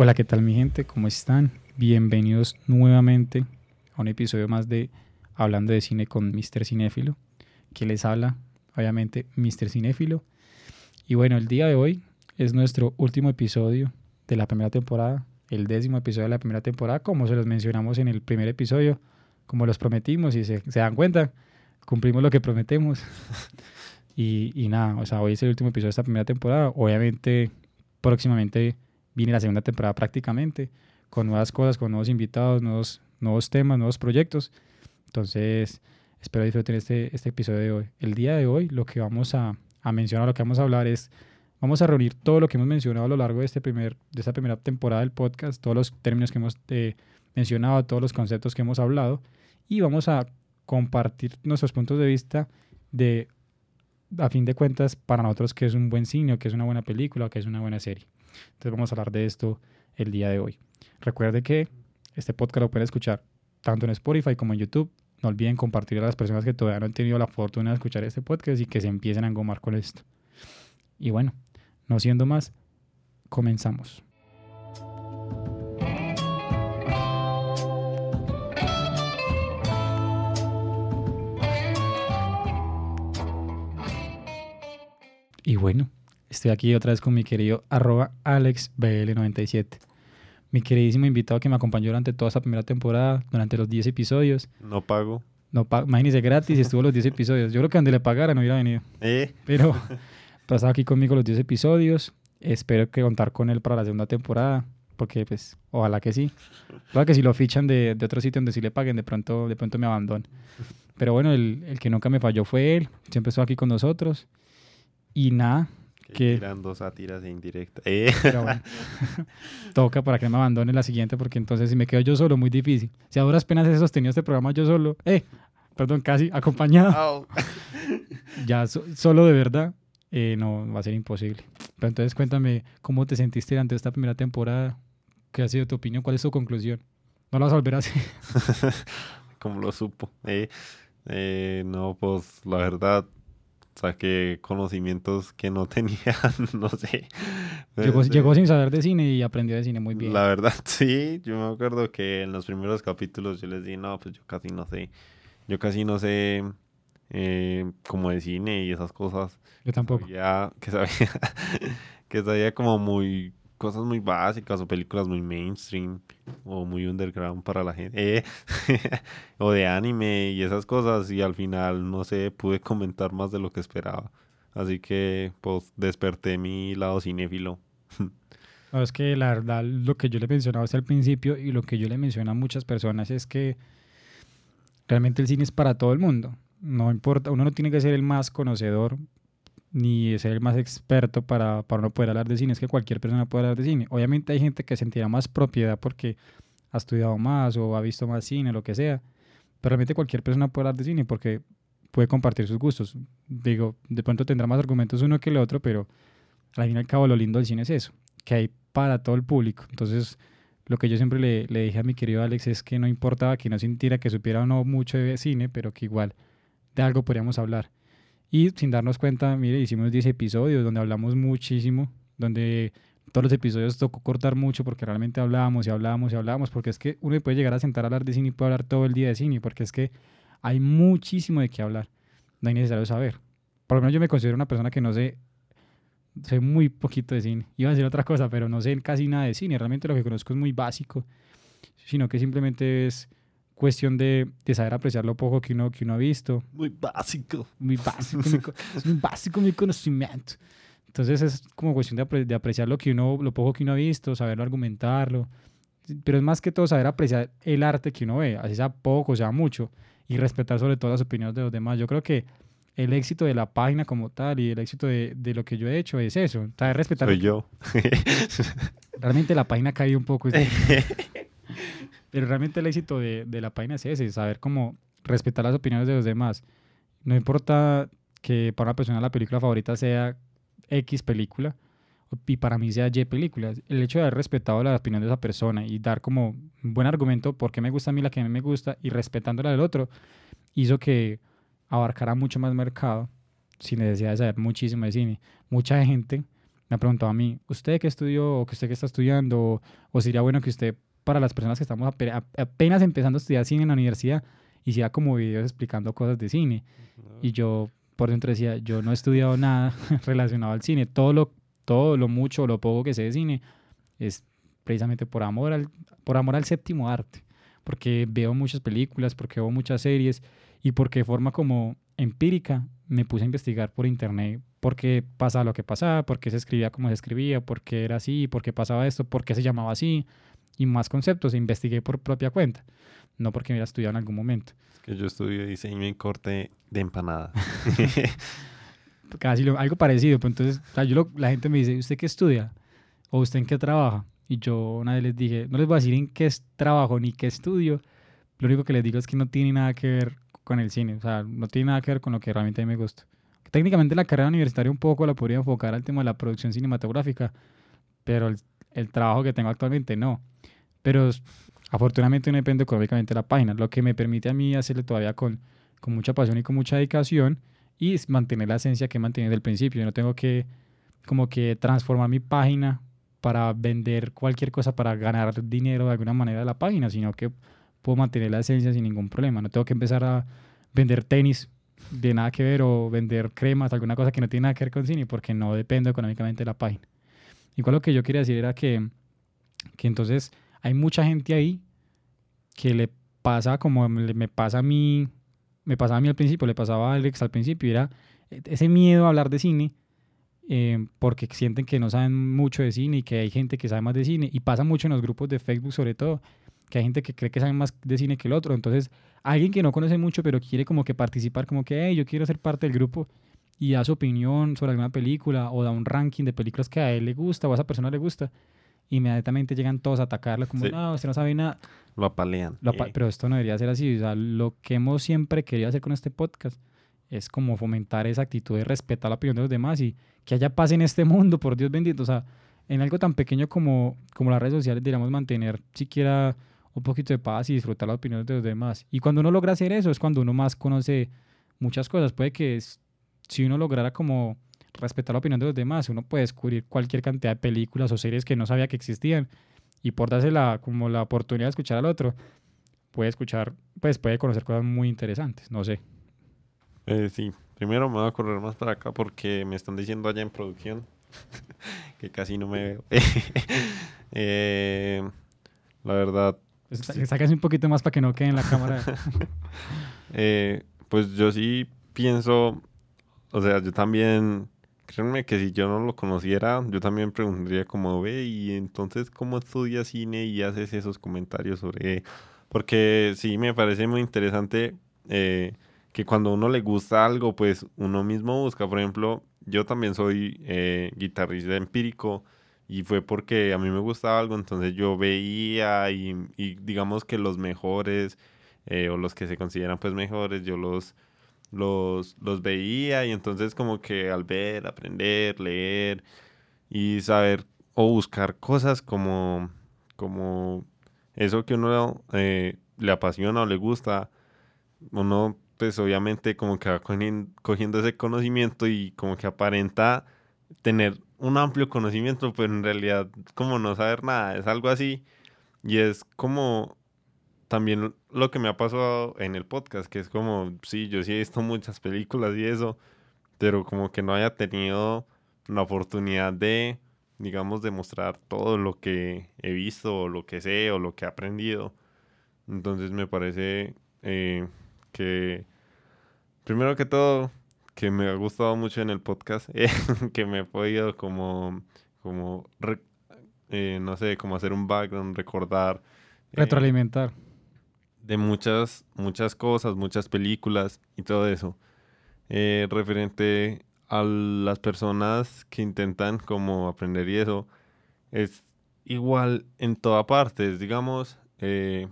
Hola, ¿qué tal mi gente? ¿Cómo están? Bienvenidos nuevamente a un episodio más de Hablando de Cine con Mr. Cinéfilo. que les habla? Obviamente, Mr. Cinéfilo. Y bueno, el día de hoy es nuestro último episodio de la primera temporada, el décimo episodio de la primera temporada, como se los mencionamos en el primer episodio, como los prometimos y se, dan cuenta, cumplimos lo que prometemos. y, y nada, o sea, hoy es el último episodio de esta primera temporada. Obviamente, próximamente viene la segunda temporada prácticamente, con nuevas cosas, con nuevos invitados, nuevos, nuevos temas, nuevos proyectos. Entonces, espero disfruten este, este episodio de hoy. El día de hoy lo que vamos a, a mencionar, lo que vamos a hablar es, vamos a reunir todo lo que hemos mencionado a lo largo de, este primer, de esta primera temporada del podcast, todos los términos que hemos eh, mencionado, todos los conceptos que hemos hablado, y vamos a compartir nuestros puntos de vista de, a fin de cuentas, para nosotros que es un buen cine, que es una buena película, que es una buena serie. Entonces vamos a hablar de esto el día de hoy. Recuerde que este podcast lo pueden escuchar tanto en Spotify como en YouTube. No olviden compartir a las personas que todavía no han tenido la fortuna de escuchar este podcast y que se empiecen a engomar con esto. Y bueno, no siendo más, comenzamos. Y bueno, Estoy aquí otra vez con mi querido arroba AlexBL97. Mi queridísimo invitado que me acompañó durante toda esta primera temporada, durante los 10 episodios. No pago. No pago, imagínese gratis, estuvo los 10 episodios. Yo creo que donde le pagara no hubiera venido. ¿Eh? Pero, pero estaba aquí conmigo los 10 episodios. Espero que contar con él para la segunda temporada, porque pues, ojalá que sí. Ojalá que si lo fichan de, de, otro sitio donde sí le paguen, de pronto, de pronto me abandonen. Pero bueno, el, el que nunca me falló fue él. Siempre estuvo aquí con nosotros. Y nada, que, tirando sátiras e indirectas. Eh. toca para que me abandone la siguiente, porque entonces si me quedo yo solo, muy difícil. Si a duras penas he sostenido este programa yo solo, eh, perdón, casi acompañado. ya solo de verdad, eh, no va a ser imposible. Pero entonces cuéntame, ¿cómo te sentiste durante esta primera temporada? ¿Qué ha sido tu opinión? ¿Cuál es tu conclusión? No la vas a volver así. Como lo supo. Eh, eh, no, pues la verdad, saqué conocimientos que no tenía, no sé. Llegó, llegó, sin saber de cine y aprendió de cine muy bien. La verdad, sí. Yo me acuerdo que en los primeros capítulos yo les dije, no, pues yo casi no sé. Yo casi no sé eh, como de cine y esas cosas. Yo tampoco. Ya que sabía, que sabía como muy cosas muy básicas o películas muy mainstream o muy underground para la gente. Eh, o de anime y esas cosas y al final, no sé, pude comentar más de lo que esperaba. Así que pues desperté mi lado cinéfilo. No, es que la verdad lo que yo le mencionaba hasta el principio y lo que yo le menciono a muchas personas es que realmente el cine es para todo el mundo. No importa, uno no tiene que ser el más conocedor ni ser el más experto para, para no poder hablar de cine, es que cualquier persona puede hablar de cine. Obviamente hay gente que sentirá más propiedad porque ha estudiado más o ha visto más cine, lo que sea, pero realmente cualquier persona puede hablar de cine porque puede compartir sus gustos. Digo, de pronto tendrá más argumentos uno que el otro, pero al fin y al cabo lo lindo del cine es eso, que hay para todo el público. Entonces, lo que yo siempre le, le dije a mi querido Alex es que no importaba que no sintiera que supiera o no mucho de cine, pero que igual de algo podríamos hablar. Y sin darnos cuenta, mire, hicimos 10 episodios donde hablamos muchísimo, donde todos los episodios tocó cortar mucho porque realmente hablábamos y hablábamos y hablábamos, porque es que uno puede llegar a sentar a hablar de cine y puede hablar todo el día de cine, porque es que hay muchísimo de qué hablar, no hay necesario saber. Por lo menos yo me considero una persona que no sé, sé muy poquito de cine. Iba a decir otra cosa, pero no sé casi nada de cine, realmente lo que conozco es muy básico, sino que simplemente es cuestión de, de, saber apreciar lo poco que uno, que uno ha visto. Muy básico. Muy básico, es muy básico mi conocimiento. Entonces es como cuestión de, de, apreciar lo, que uno, lo poco que uno ha visto, saberlo argumentarlo. Pero es más que todo saber apreciar el arte que uno ve, así sea poco, sea mucho, y respetar sobre todo las opiniones de los demás. Yo creo que el éxito de la página como tal y el éxito de, de lo que yo he hecho es eso, saber respetar. Soy yo. Realmente la página caído un poco. Pero realmente el éxito de, de, la página es ese, saber cómo respetar las opiniones de los demás. No importa que para una persona la película favorita sea X película y para mí sea Y película. El hecho de haber respetado la opinión de esa persona y dar como un buen argumento por qué me gusta a mí la que a mí me gusta y respetando la del otro, hizo que abarcara mucho más mercado sin necesidad de saber muchísimo de cine. Mucha gente me ha preguntado a mí, ¿usted qué estudió o que usted qué está estudiando? O, sería bueno que usted, para las personas que estamos apenas empezando a estudiar cine en la universidad, hiciera como videos explicando cosas de cine. Y yo por dentro decía, yo no he estudiado nada relacionado al cine. Todo lo, todo lo mucho lo poco que sé de cine es precisamente por amor al, por amor al séptimo arte. Porque veo muchas películas, porque veo muchas series y porque de forma como empírica me puse a investigar por internet por qué pasaba lo que pasaba, por qué se escribía como se escribía, por qué era así, por qué pasaba esto, por qué se llamaba así y más conceptos. Investigué por propia cuenta, no porque me hubiera estudiado en algún momento. que yo estudio diseño y corte de empanada. Casi algo parecido, pero entonces yo la gente me dice, ¿usted qué estudia? ¿O usted en qué trabaja? Y yo una vez les dije, no les voy a decir en qué trabajo ni qué estudio, lo único que les digo es que no tiene nada que ver con el cine, o sea, no tiene nada que ver con lo que realmente a mí me gusta. Técnicamente la carrera universitaria un poco la podría enfocar al tema de la producción cinematográfica, pero el, trabajo que tengo actualmente no. Pero afortunadamente no depende económicamente de la página, lo que me permite a mí hacerle todavía con, con mucha pasión y con mucha dedicación y mantener la esencia que he mantenido desde el principio. Yo no tengo que como que transformar mi página para vender cualquier cosa para ganar dinero de alguna manera de la página, sino que puedo mantener la esencia sin ningún problema. No tengo que empezar a vender tenis de nada que ver o vender cremas, alguna cosa que no tiene nada que ver con cine, porque no dependo económicamente de la página. Igual lo que yo quería decir era que, que entonces hay mucha gente ahí que le pasa como me pasa a mí, me pasaba a mí al principio, le pasaba a Alex al principio, era ese miedo a hablar de cine, eh, porque sienten que no saben mucho de cine y que hay gente que sabe más de cine, y pasa mucho en los grupos de Facebook sobre todo, que hay gente que cree que sabe más de cine que el otro, entonces alguien que no conoce mucho pero quiere como que participar, como que, hey, yo quiero ser parte del grupo y da su opinión sobre alguna película o da un ranking de películas que a él le gusta o a esa persona le gusta, inmediatamente llegan todos a atacarlo como, no, usted no sabe nada. Lo apalean. Pero esto no debería ser así. O sea, lo que hemos siempre querido hacer con este podcast es como fomentar esa actitud de respetar la opinión de los demás y que haya paz en este mundo, por Dios bendito. O sea, en algo tan pequeño como, como las redes sociales deberíamos mantener siquiera un poquito de paz y disfrutar las opiniones de los demás. Y cuando uno logra hacer eso es cuando uno más conoce muchas cosas. Puede que si uno lograra como respetar la opinión de los demás, uno puede descubrir cualquier cantidad de películas o series que no sabía que existían y por darse la, como la oportunidad de escuchar al otro, puede escuchar, pues puede conocer cosas muy interesantes, no sé. Eh, sí, primero me voy a correr más para acá porque me están diciendo allá en producción que casi no me veo. eh, la verdad, Sáquense un poquito más para que no quede en la cámara. Eh, pues yo sí pienso, o sea, yo también, créanme que si yo no lo conociera, yo también preguntaría como, ve, y entonces, ¿cómo estudias cine y haces esos comentarios sobre...? Porque sí me parece muy interesante eh, que cuando uno le gusta algo, pues uno mismo busca. Por ejemplo, yo también soy eh, guitarrista empírico y fue porque a mí me gustaba algo, entonces yo veía y, digamos que los mejores eh, o los que se consideran pues mejores, yo los, los, los veía y entonces como que al ver, aprender, leer y saber o buscar cosas como, como eso que uno eh, le apasiona o le gusta, uno pues obviamente como que va cogiendo ese conocimiento y como que aparenta tener un amplio conocimiento, pero en realidad como no saber nada, es algo así. Y es como también lo que me ha pasado en el podcast, que es como, sí, yo sí he visto muchas películas y eso, pero como que no haya tenido la oportunidad de, digamos, demostrar todo lo que he visto, o lo que sé, o lo que he aprendido. Entonces me parece eh, que, primero que todo, que me ha gustado mucho en el podcast, eh, que me he podido como, como eh, no sé, como hacer un background, recordar. Eh, Retroalimentar. De muchas, muchas cosas, muchas películas y todo eso. referente a las personas que intentan como aprender y eso, es igual en toda parte, digamos, en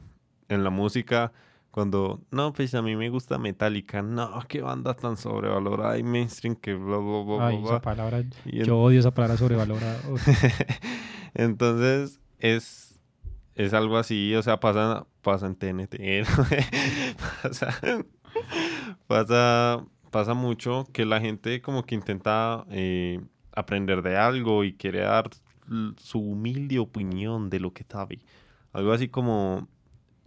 la música cuando, no, pues a mí me gusta Metallica, no, qué banda tan sobrevalorada y mainstream que bla, bla, bla, Ay, esa palabra, yo odio esa palabra sobrevalorada. Entonces, es, es algo así, o sea, pasa, pasa en TNT, pasa, pasa, pasa mucho que la gente como que intenta eh, aprender de algo y quiere dar su humilde opinión de lo que sabe. Algo así como,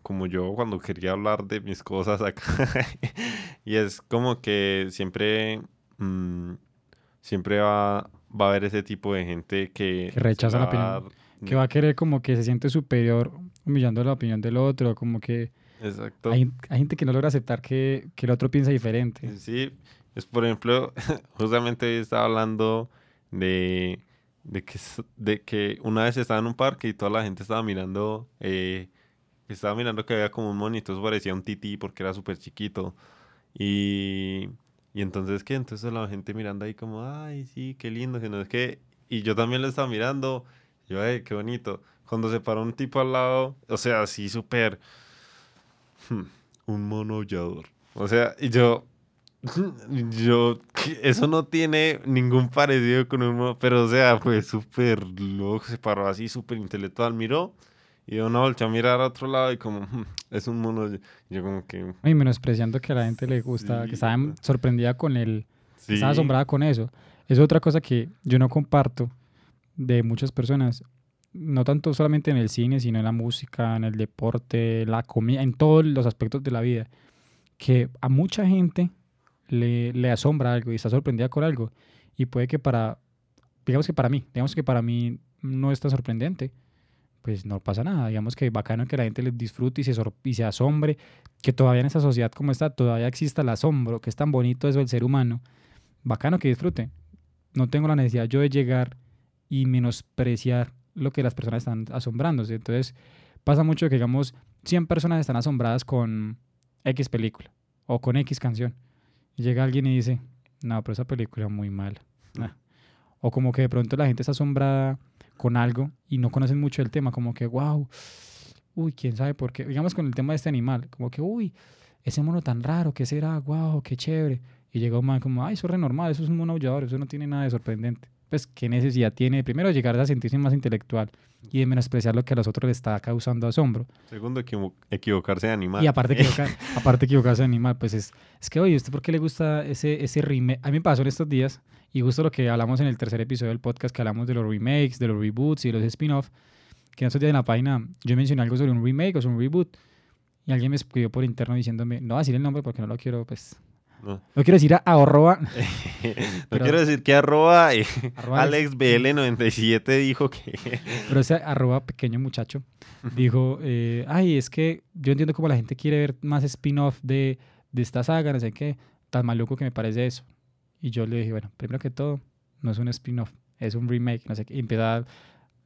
como yo cuando quería hablar de mis cosas acá. y es como que siempre, mm, siempre va, va a haber ese tipo de gente que, Que rechaza la opinión. Que va a querer como que se siente superior humillando la opinión del otro, como que Exacto. hay, hay gente que no logra aceptar que, que el otro piensa diferente. Sí, es por ejemplo, justamente hoy estaba hablando de, de, que, de que una vez estaba en un parque y toda la gente estaba mirando, eh, estaba mirando que había como un monito, eso parecía un tití porque era súper chiquito. Y, y entonces, ¿qué? Entonces la gente mirando ahí como, ay, sí, qué lindo, que no es que... Y yo también lo estaba mirando, yo, ay, qué bonito. Cuando se paró un tipo al lado, o sea, así súper... hmm, un mono aullador. O sea, y yo, yo, eso no tiene ningún parecido con un mono, pero o sea, fue súper loco, se paró así, súper intelectual, miró y de una volteó a mirar a otro lado y como, "Hmm, es un mono. Yo como que, Y menospreciando que a la gente le gusta, Sí. que estaba sorprendida con el, sí. estaba asombrada con eso. Es otra cosa que yo no comparto de muchas personas, no tanto solamente en el cine, sino en la música, en el deporte, la comida, en todos los aspectos de la vida, que a mucha gente le, le asombra algo y está sorprendida con algo. Y puede que para, digamos que para mí, digamos que para mí no es tan sorprendente, pues no pasa nada. Digamos que bacano que la gente le disfrute y se, y se asombre, que todavía en esa sociedad como está, todavía exista el asombro, que es tan bonito eso del ser humano. Bacano que disfrute. No tengo la necesidad yo de llegar y menospreciar lo que las personas están asombrándose. Entonces, pasa mucho que, digamos, 100 personas están asombradas con X película o con X canción. Y llega alguien y dice, no, pero esa película es muy mala. Ah. O como que de pronto la gente está asombrada con algo y no conocen mucho el tema, como que, wow, uy, quién sabe por qué. Digamos con el tema de este animal, como que, uy, ese mono tan raro, ¿qué será? Wow, qué chévere. Y llega un man como, ay, eso es re normal, eso es un mono aullador, eso no tiene nada de sorprendente. Pues, ¿qué necesidad tiene primero llegar a sentirse más intelectual y de menospreciar lo que a los otros le está causando asombro? Segundo, equivo- equivocarse de animal. Y aparte, equivocar, aparte equivocarse de animal, pues es, es que, oye, ¿usted por qué le gusta ese, ese remake? A mí me pasó en estos días, y justo lo que hablamos en el tercer episodio del podcast, que hablamos de los remakes, de los reboots y de los spin-off, que en estos días en la página yo mencioné algo sobre un remake o sobre un reboot, y alguien me escribió por interno diciéndome, no voy a decir el nombre porque no lo quiero, pues, No, no quiero decir a, a arroba, no quiero decir que arroba, eh, arroba AlexBL97 dijo que... pero ese arroba pequeño muchacho dijo, eh, ay, es que yo entiendo cómo la gente quiere ver más spin-off de, de esta saga, no sé qué, tan maluco que me parece eso. Y yo le dije, bueno, primero que todo, no es un spin-off, es un remake, no sé qué. Y empecé a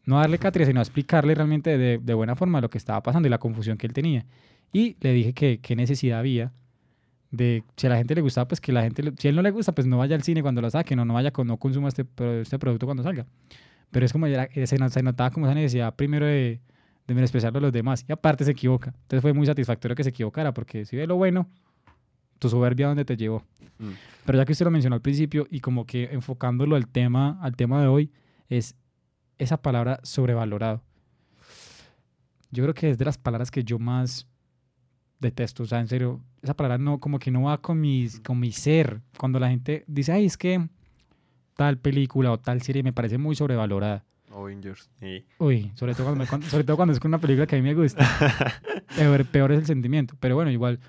no darle cátedra, sino a explicarle realmente de, de buena forma lo que estaba pasando y la confusión que él tenía. Y le dije que qué necesidad había de, si a la gente le gustaba, pues que la gente, le- si a él no le gusta, pues no vaya al cine cuando lo saquen o no vaya con, no consuma este, este producto cuando salga. Pero es como, era- se, no- se notaba como esa necesidad primero de, de menospreciarlo a los demás. Y aparte se equivoca. Entonces fue muy satisfactorio que se equivocara, porque si ve lo bueno, tu soberbia dónde te llevó. Mm. Pero ya que usted lo mencionó al principio y como que enfocándolo al tema, al tema de hoy, es esa palabra sobrevalorado. Yo creo que es de las palabras que yo más detesto. O sea, en serio, esa palabra no, como que no va con mi, con mi ser. Cuando la gente dice, ay, es que tal película o tal serie me parece muy sobrevalorada. Avengers. sí. Uy, sobre todo cuando, me- sobre todo cuando es con una película que a mí me gusta. peor, peor es el sentimiento. Pero bueno, igual,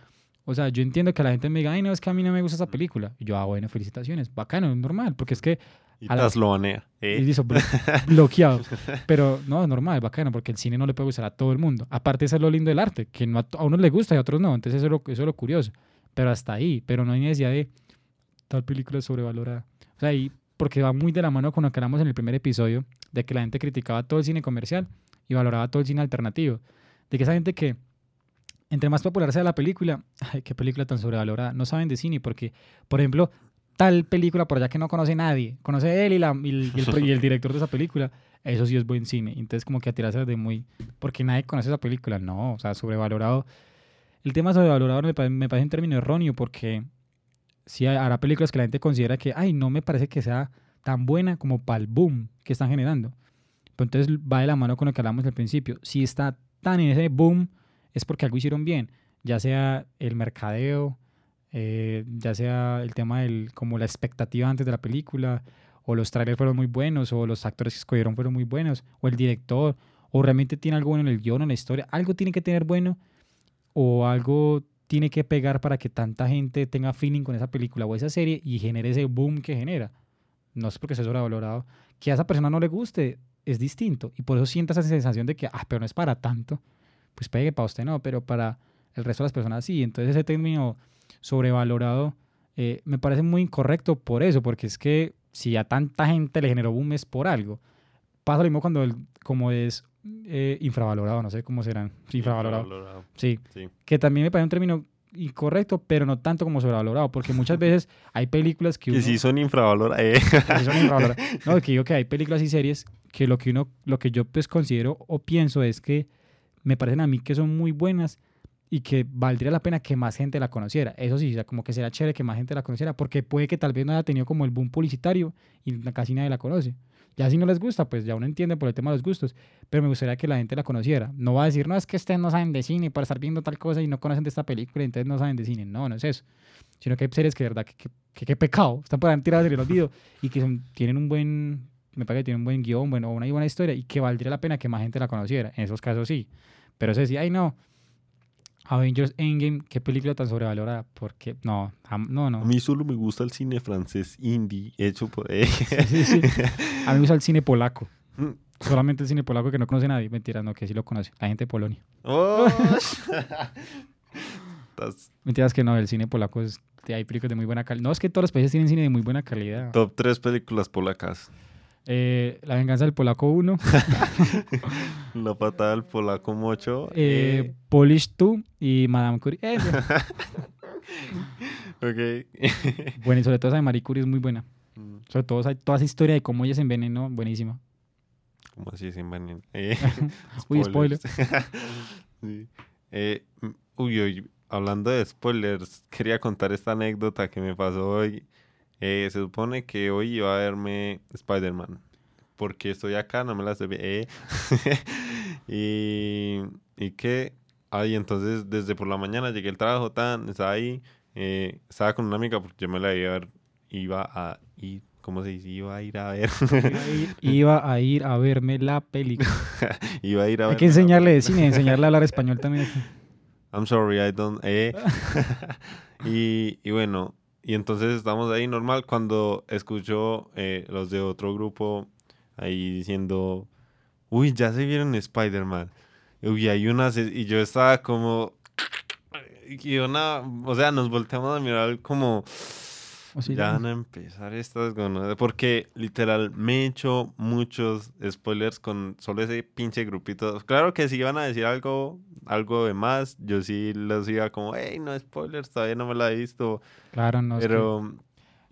o sea, yo entiendo que la gente me diga, ay, no, es que a mí no me gusta esa película. Y yo, ah, bueno, felicitaciones, bacano, es normal, porque es que, Y la- tas lo banea. ¿eh? y listo, blo- bloqueado. Pero no, es normal, bacano, porque el cine no le puede gustar a todo el mundo. Aparte, eso es lo lindo del arte, que no a, to- a unos le gusta y a otros no. Entonces, eso es, lo, eso es lo curioso. Pero hasta ahí, pero no hay necesidad de tal película es sobrevalorada. O sea, y porque va muy de la mano con lo que hablamos en el primer episodio, de que la gente criticaba todo el cine comercial y valoraba todo el cine alternativo. De que esa gente que, entre más popular sea la película, ay, qué película tan sobrevalorada, no saben de cine, porque, por ejemplo, tal película por allá que no conoce nadie, conoce él y, la, y el, y el y el director de esa película, eso sí es buen cine. Entonces, como que a tirarse de muy. Porque nadie conoce esa película, no, o sea, sobrevalorado. El tema sobrevalorado me, me parece un término erróneo porque sí habrá películas que la gente considera que, ay, no me parece que sea tan buena como para el boom que están generando. Pero entonces va de la mano con lo que hablamos al principio. Si está tan en ese boom, es porque algo hicieron bien, ya sea el mercadeo, eh, ya sea el tema del, como la expectativa antes de la película, o los trailers fueron muy buenos, o los actores que escogieron fueron muy buenos, o el director, o realmente tiene algo bueno en el guion en la historia. Algo tiene que tener bueno, o algo tiene que pegar para que tanta gente tenga feeling con esa película o esa serie y genere ese boom que genera. No es porque sea sobrevalorado. Que a esa persona no le guste es distinto. Y por eso sienta esa sensación de que, ah, pero no es para tanto. Pues pegue para usted no, pero para el resto de las personas sí. Entonces ese término sobrevalorado eh, me parece muy incorrecto por eso, porque es que si a tanta gente le generó boom es por algo. Pasa lo mismo cuando el, como es eh, infravalorado, no sé cómo serán. Infravalorado. Infravalorado. Sí. Sí. Que también me parece un término incorrecto, pero no tanto como sobrevalorado, porque muchas veces hay películas que Que sí son infravaloradas. Eh. que sí son infravaloradas. No, que digo que hay películas y series que lo que uno, lo que yo pues considero o pienso es que me parecen a mí que son muy buenas y que valdría la pena que más gente la conociera. Eso sí, como que será chévere que más gente la conociera, porque puede que tal vez no haya tenido como el boom publicitario y casi nadie la conoce. Ya si no les gusta, pues ya uno entiende por el tema de los gustos, pero me gustaría que la gente la conociera. No va a decir, no, es que ustedes no saben de cine por estar viendo tal cosa y no conocen de esta película entonces no saben de cine. No, no es eso. Sino que hay series que de verdad, que, que, que- qué pecado, están por ahí tiradas en el olvido y que son- tienen un buen, me parece que tienen un buen guion, bueno, una buena historia y que valdría la pena que más gente la conociera. En esos casos sí. Pero eso decía, ay no, Avengers Endgame, qué película tan sobrevalorada. Porque, no, no, no. A mí solo me gusta el cine francés indie hecho por... eh. Sí, sí. A mí me gusta el cine polaco. Mm. Solamente el cine polaco que no conoce nadie. Mentira, no, que sí lo conoce. La gente de Polonia. Oh. Mentiras que no, el cine polaco es. Hay películas de muy buena calidad. No, es que todos los países tienen cine de muy buena calidad. top 3 películas polacas. Eh, la venganza del polaco 1, La patada del polaco mocho. eh, Polish 2 y Madame Curie. Eh, eh. Ok. bueno, y sobre todo esa de Marie Curie es muy buena. Mm, Sobre todo esa- toda esa historia de cómo ella se envenenó, buenísima. ¿Cómo así sin veneno? Eh, Uy, spoiler. Sí. Eh, mm, uy, uy, hablando de spoilers, quería contar esta anécdota que me pasó hoy. Eh, se supone que hoy iba a verme Spider-Man. Porque estoy acá, no me la estoy vi- eh. y, y que, ay, entonces desde por la mañana llegué al trabajo, tan, estaba ahí, eh, estaba con una amiga porque yo me la iba a ver, iba a ir, ¿cómo se dice? Iba a ir a ver. Iba a ir- Iba a ir a verme la película. iba a ir a Hay que enseñarle de cine, enseñarle a hablar español también. I'm sorry, I don't. Eh. y, y bueno, y entonces estamos ahí normal cuando escucho eh, los de otro grupo ahí diciendo, uy, ya se vieron Spider-Man. Uy, hay unas, y yo estaba como, y una, o sea, nos volteamos a mirar como, Ya van a empezar estas gonorreas", Porque literal me he hecho muchos spoilers con solo ese pinche grupito. Claro que si iban a decir algo, algo de más, yo sí los iba como, hey, no spoilers, todavía no me la he visto. Claro, no. es que- Pero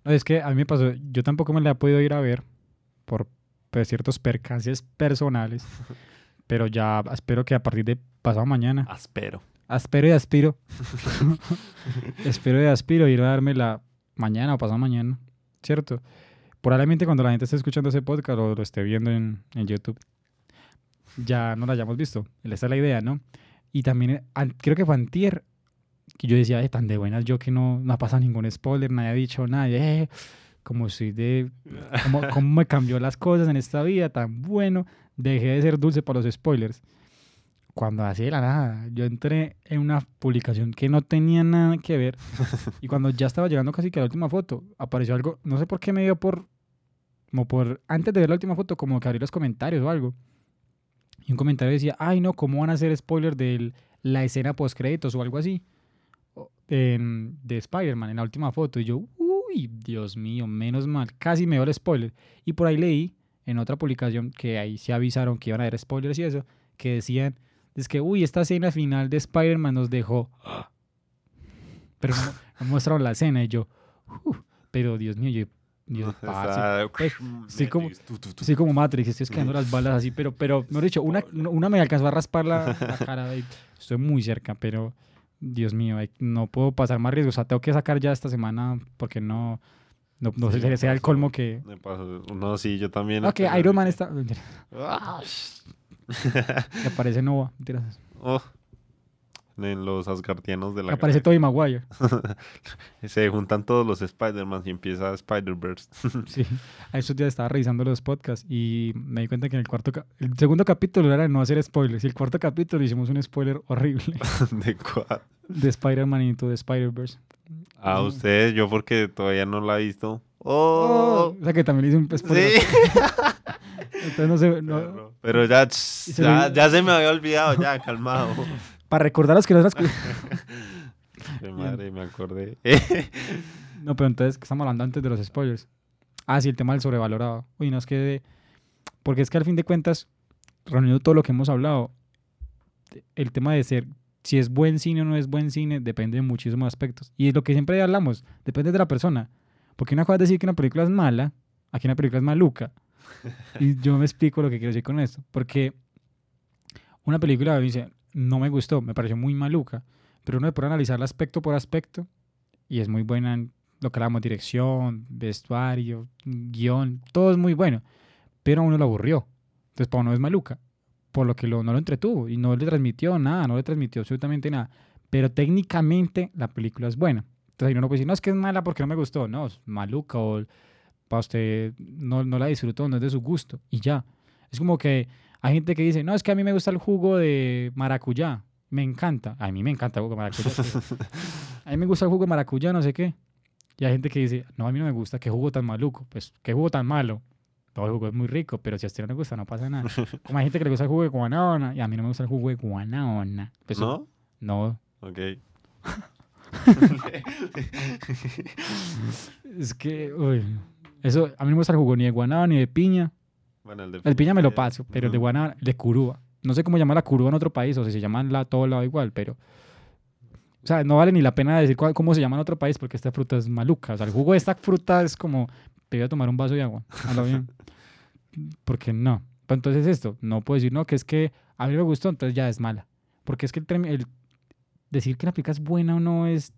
No, es que a mí me pasó, yo tampoco me la he podido ir a ver por pues, ciertos percances personales, pero ya espero que a partir de pasado mañana, aspero. aspero y aspiro, espero y aspiro ir a darme la mañana o pasado mañana, ¿cierto? Probablemente cuando la gente esté escuchando ese podcast o lo esté viendo en, en YouTube, ya no la hayamos visto, esa es la idea, ¿no? Y también, eh, creo que fue antier, que yo decía, "Ay, tan de buenas yo que no, no ha pasado ningún spoiler, nadie ha dicho nada, eh, como soy de, cómo, cómo me cambió las cosas en esta vida, tan bueno, dejé de ser dulce para los spoilers. Cuando así de la nada, yo entré en una publicación que no tenía nada que ver, y cuando ya estaba llegando casi que a la última foto, apareció algo, no sé por qué me dio por, como por, antes de ver la última foto, como que abrí los comentarios o algo. Y un comentario decía, ay no, ¿cómo van a hacer spoiler de la escena post créditos o algo así? En- de Spider-Man en la última foto. Y yo, uy, Dios mío, menos mal, casi me dio el spoiler. Y por ahí leí en otra publicación que ahí se avisaron que iban a haber spoilers y eso, que decían, es que, uy, esta escena final de Spider-Man nos dejó. Pero no mostraron la escena y yo, pero Dios mío, yo, Dios, parce, pues, sí, como- Tu, tu, tu. Sí, como Matrix, estoy esquivando las balas así, pero, pero, mejor dicho, una, una me alcanzó a raspar la, la cara. y estoy muy cerca, pero, Dios mío, no puedo pasar más riesgos. O sea, tengo que sacar ya esta semana porque no, no, no Sí, sé, me sea el colmo que... Me pasó. No, sí, yo también. Ok, Iron Man está... Ah, Que aparece Nova. mentiras. oh. en los Asgardianos de la Aparece Galaxia. Tobey Maguire. Se juntan todos los Spider-Man y empieza Spider-Verse. Sí. A esos días estaba revisando los podcasts y me di cuenta que en el cuarto... El segundo capítulo era de no hacer spoilers. Y el cuarto capítulo hicimos un spoiler horrible ¿De cuál? de Spider-Man y de Spider-Verse. A Mm. ustedes, yo porque todavía no la he visto. Oh, ¡Oh! o sea que también hice un spoiler. Sí. Entonces no sé... no- Pero, pero ya, se ya, me- ya se me había olvidado, ya, calmado. para recordar los que no las... De madre, me acordé. No, pero entonces, ¿qué estamos hablando antes de los spoilers? Ah, sí, el tema del sobrevalorado. Uy, no, es que... Porque es que al fin de cuentas, reuniendo todo lo que hemos hablado, el tema de ser, si es buen cine o no es buen cine, depende de muchísimos aspectos. Y es lo que siempre hablamos, depende de la persona. Porque una cosa es decir que una película es mala, aquí una película es maluca. Y yo me explico lo que quiero decir con esto. Porque una película dice, no me gustó, me pareció muy maluca, pero uno puede analizarla aspecto por aspecto y es muy buena en lo que hablamos, dirección, vestuario, guion, todo es muy bueno, pero a uno lo aburrió. Entonces para uno es maluca, por lo que no lo entretuvo y no le transmitió nada, no le transmitió absolutamente nada. Pero técnicamente la película es buena. Entonces ahí uno no puede decir, no, es que es mala porque no me gustó. No, es maluca o para usted no, no la disfrutó, no es de su gusto y ya. Es como que hay gente que dice, no, es que a mí me gusta el jugo de maracuyá. Me encanta. A mí me encanta el jugo de maracuyá. a mí me gusta el jugo de maracuyá, no sé qué. Y hay gente que dice, no, a mí no me gusta, qué jugo tan maluco. Pues, qué jugo tan malo. Todo el jugo es muy rico, pero si a usted no le gusta, no pasa nada. Como hay gente que le gusta el jugo de guanábana y a mí no me gusta el jugo de guanábana. Pues, ¿No? No. Ok. Es que, uy. Eso, a mí no me gusta el jugo ni de guanábana ni de piña. Bueno, el de El piña me lo paso, pero el de guanábana, el de curúa. No sé cómo llamar la curúa en otro país o si se llaman la todo lado igual, pero. O sea, no vale ni la pena decir cuál- cómo se llama en otro país porque esta fruta es maluca. O sea, el jugo de esta fruta es como. Te voy a tomar un vaso de agua. Hazlo bien. Porque no. Pero entonces esto, no puedo decir, no, que es que a mí me gustó, entonces ya es mala. Porque es que el, el decir que la película es buena o no es,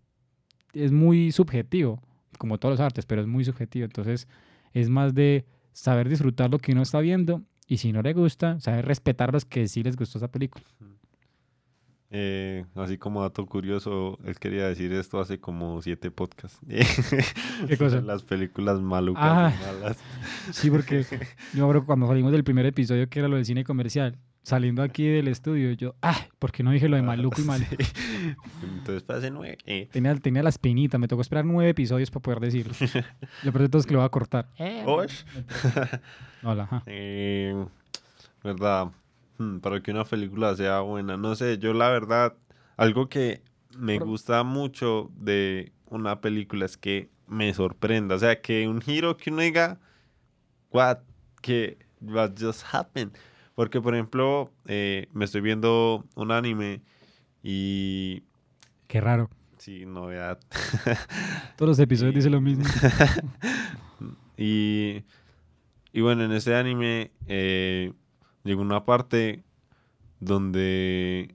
es muy subjetivo, como todos los artes, pero es muy subjetivo. Entonces es más de saber disfrutar lo que uno está viendo y si no le gusta, saber respetar los que sí les gustó esa película. Eh, así como dato curioso, él quería decir esto hace como siete podcasts. ¿Qué cosa? Las películas malucas Ah. malas. Sí, porque yo creo cuando salimos del primer episodio, que era lo del cine comercial, saliendo aquí del estudio, yo, ah, ¿por qué no dije lo de maluco y mal? Sí. Entonces pase nueve. Eh. Tenía, tenía la espinita, me tocó esperar nueve episodios para poder decirlo. Lo peor de todo es que lo voy a cortar. Osh. Hola, ajá. Eh, verdad, Hmm, para que una película sea buena, no sé, yo la verdad, algo que me gusta mucho de una película es que me sorprenda, o sea, que un giro que uno diga, what, que what just happened, porque por ejemplo, eh, me estoy viendo un anime y, Qué raro. sí, novedad, Todos los episodios dicen lo mismo. Y, y bueno, en ese anime eh, llegó una parte donde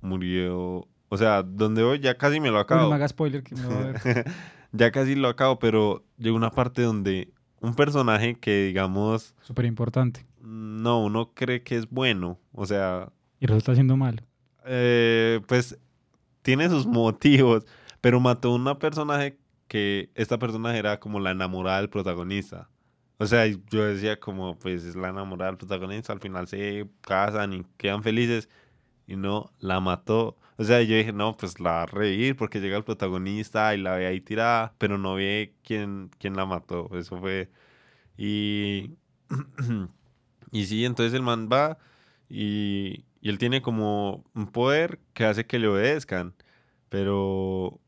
murió, o sea, donde hoy ya casi me lo Uy, no acabo. me haga spoiler que me lo voy a ver. ya casi lo acabo, pero llegó una parte donde un personaje que digamos, Súper importante. No, uno cree que es bueno, o sea, Y resulta siendo malo. eh, pues tiene sus motivos, pero mató a una personaje que esta personaje era como la enamorada del protagonista. O sea, yo decía como, pues es la enamorada del protagonista, al final se casan y quedan felices y no, la mató. O sea, yo dije, no, pues la va a reír porque llega el protagonista y la ve ahí tirada, pero no ve quién, quién la mató. Eso fue... Y... y sí, entonces el man va y, y él tiene como un poder que hace que le obedezcan, pero,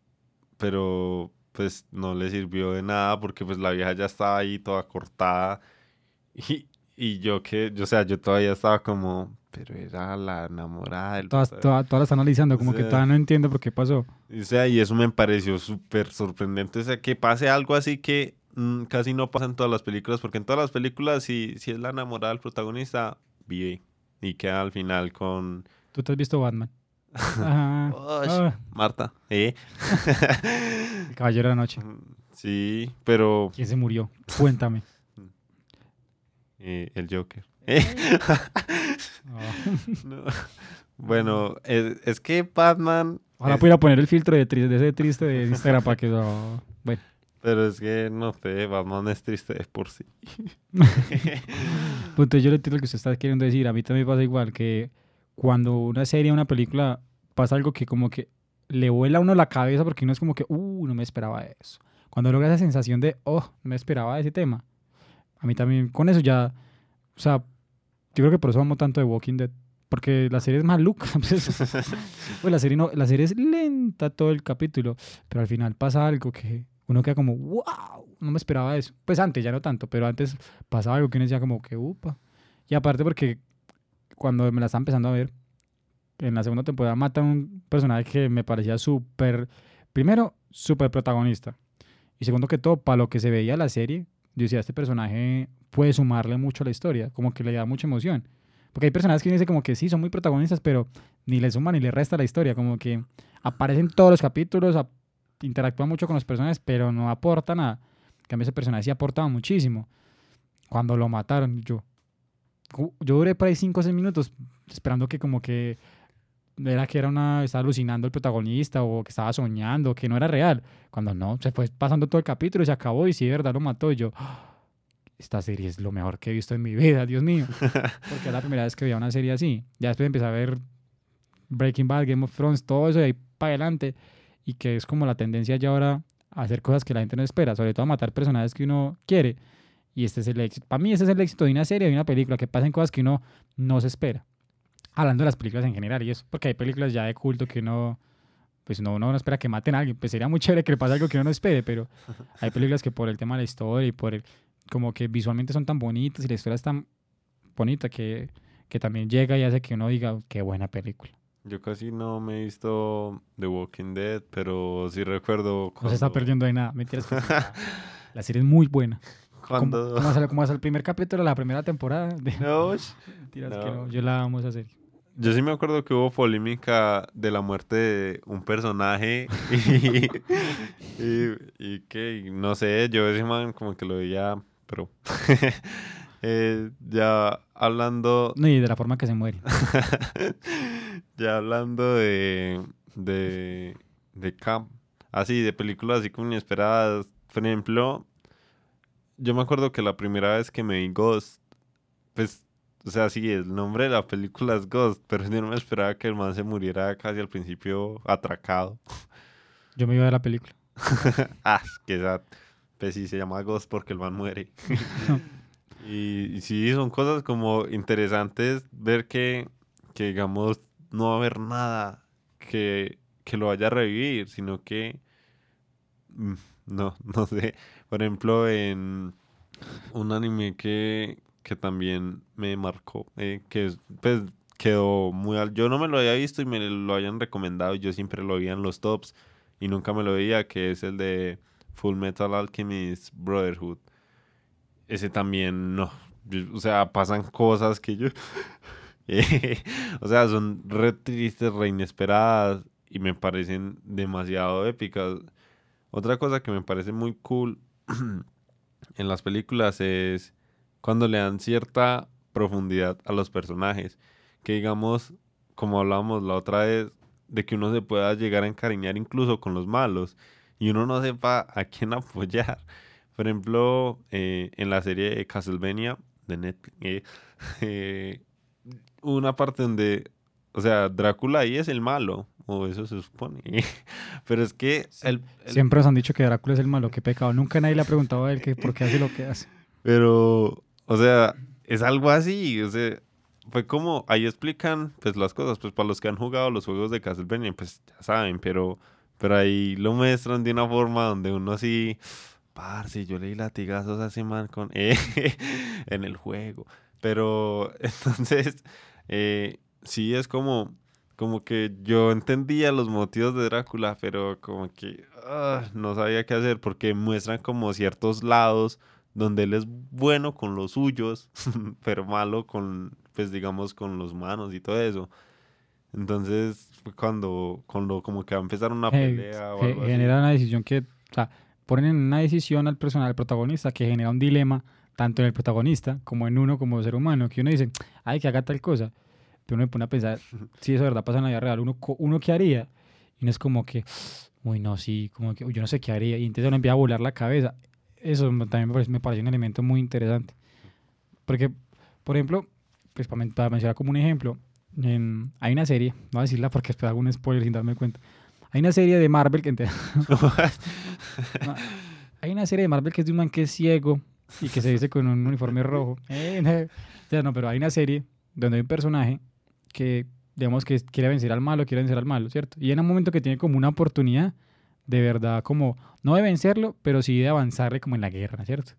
pero pues no le sirvió de nada porque pues la vieja ya estaba ahí toda cortada y, y yo que, yo, o sea, yo todavía estaba como, pero era la enamorada del Todas, todas, todas las están analizando, como O que sea- todavía no entiendo por qué pasó. o sea, y eso me pareció súper sorprendente. O sea, que pase algo así que mm, casi no pasa en todas las películas, porque en todas las películas, si, si es la enamorada del protagonista, vive. Y queda al final con ¿Tú te has visto Batman? Ajá. Ah, Marta. ¿Eh? el Caballero de la Noche. sí, pero ¿Quién se murió? Cuéntame. eh, el Joker. ¿Eh? No. Bueno, es, es que Batman... Ahora es- pudiera poner el filtro de, triste, de ese triste de Instagram para que... oh, bueno, Pero es que, no sé, Batman es triste por sí. Punto, yo le entiendo lo que usted está queriendo decir. A mí también pasa igual, que cuando una serie, una película, pasa algo que como que le vuela a uno la cabeza porque uno es como que, uh, no me esperaba eso. Cuando logra esa sensación de, oh, no me esperaba ese tema. A mí también, con eso ya, o sea, yo creo que por eso amo tanto de Walking Dead. Porque la serie es maluca. Pues, pues la, serie no, la serie es lenta todo el capítulo, pero al final pasa algo que uno queda como, wow, no me esperaba eso. Pues antes, ya no tanto, pero antes pasaba algo que uno decía como que, upa. Y aparte porque cuando me la estaba empezando a ver, en la segunda temporada matan un personaje que me parecía súper, primero, súper protagonista. Y segundo que todo, para lo que se veía la serie, yo decía, este personaje puede sumarle mucho a la historia, como que le da mucha emoción. Porque hay personajes que uno dice como que sí, son muy protagonistas, pero ni le suma ni le resta la historia, como que aparecen en todos los capítulos, ap- interactúan mucho con los personajes, pero no aporta nada. En cambio, ese personaje sí aportaba muchísimo. Cuando lo mataron, yo, yo duré por ahí 5 o 6 minutos esperando que como que era que era una estaba alucinando el protagonista o que estaba soñando, que no era real. Cuando no, se fue pasando todo el capítulo y se acabó y sí, de verdad lo mató. Y yo, "Ah, esta serie es lo mejor que he visto en mi vida, Dios mío. Porque es la primera vez que veía una serie así. Ya después empecé a ver Breaking Bad, Game of Thrones, todo eso de ahí para adelante. Y que es como la tendencia ya ahora a hacer cosas que la gente no espera, sobre todo a matar personajes que uno quiere. Y este es el éxito. Para mí, ese es el éxito de una serie, de una película, que pasen cosas que uno no se espera. Hablando de las películas en general y eso, porque hay películas ya de culto que uno, pues no, uno no espera que maten a alguien. Pues sería muy chévere que le pase algo que uno no espere, pero hay películas que por el tema de la historia y por el, como que visualmente son tan bonitas y la historia es tan bonita que, que también llega y hace que uno diga, qué buena película. Yo casi no me he visto The Walking Dead, pero sí recuerdo No se está cuando- perdiendo de nada. Mentiras que la, serie es muy buena. Cuando... hasta, como hasta el primer capítulo de la primera temporada. de- No, Mentiras que No. no, yo la amo esa serie. Yo sí me acuerdo que hubo polémica de la muerte de un personaje y, y, y que, no sé, yo ese man como que lo veía, pero eh, ya hablando, No, y de la forma que se muere. Ya hablando de, de, de camp, así, de películas así como inesperadas, por ejemplo, yo me acuerdo que la primera vez que me vi Ghost, pues, o sea, sí, el nombre de la película es Ghost, pero yo no me esperaba que el man se muriera casi al principio atracado. Yo me iba ver la película. ah, que sad. Pues sí, se llama Ghost porque el man muere. y, y sí, son cosas como interesantes ver que, que digamos, no va a haber nada que, que lo vaya a revivir, sino que, mm, no, no sé. Por ejemplo, en un anime que, que también me marcó, eh, que es, pues quedó muy al... Yo no me lo había visto y me lo habían recomendado yo siempre lo veía en los tops y nunca me lo veía, que es el de Full Metal Alchemist Brotherhood. Ese también, no. O sea, pasan cosas que yo... o sea, son re tristes, re inesperadas y me parecen demasiado épicas. Otra cosa que me parece muy cool en las películas es cuando le dan cierta profundidad a los personajes. Que digamos, como hablábamos la otra vez, de que uno se pueda llegar a encariñar incluso con los malos y uno no sepa a quién apoyar. Por ejemplo, eh, en la serie Castlevania de Netflix, eh, eh, una parte donde, o sea, Drácula ahí es el malo, o eso se supone. Pero es que el, el- Siempre nos han dicho que Drácula es el malo, qué pecado. Nunca nadie le ha preguntado a él que por qué hace lo que hace. Pero, o sea, es algo así, o sea, fue como, ahí explican, pues, las cosas, pues, para los que han jugado los juegos de Castlevania, pues, ya saben, pero, pero ahí lo muestran de una forma donde uno así, parce, yo leí latigazos a ese man con, eh, en el juego, pero, entonces, eh, sí es como, como que yo entendía los motivos de Drácula, pero como que ah, no sabía qué hacer, porque muestran como ciertos lados donde él es bueno con los suyos, pero malo con, pues digamos, con los humanos y todo eso. Entonces, fue cuando, cuando como que va a empezar una pelea o así. genera una decisión que, o sea, ponen en una decisión al personal, al protagonista, que genera un dilema tanto en el protagonista como en uno como ser humano, que uno dice, ay, que haga tal cosa. Pero uno me pone a pensar, si eso de verdad pasa en la vida real, uno, uno qué haría. Y no es como que, uy, no, sí, como que, uy, yo no sé qué haría. Y entonces uno empieza a volar la cabeza. Eso también me parece, me parece un elemento muy interesante. Porque, por ejemplo, pues para, men- para mencionar como un ejemplo, en- hay una serie, no voy a decirla porque después hago un spoiler sin darme cuenta. Hay una serie de Marvel que... No, hay una serie de Marvel que es de un man que es ciego y que se dice con un uniforme rojo. Eh, no, ya no, pero hay una serie donde hay un personaje que, digamos, que quiere vencer al malo, quiere vencer al malo, ¿cierto? Y en un momento que tiene como una oportunidad de verdad, como, no de vencerlo, pero sí de avanzarle como en la guerra, ¿cierto?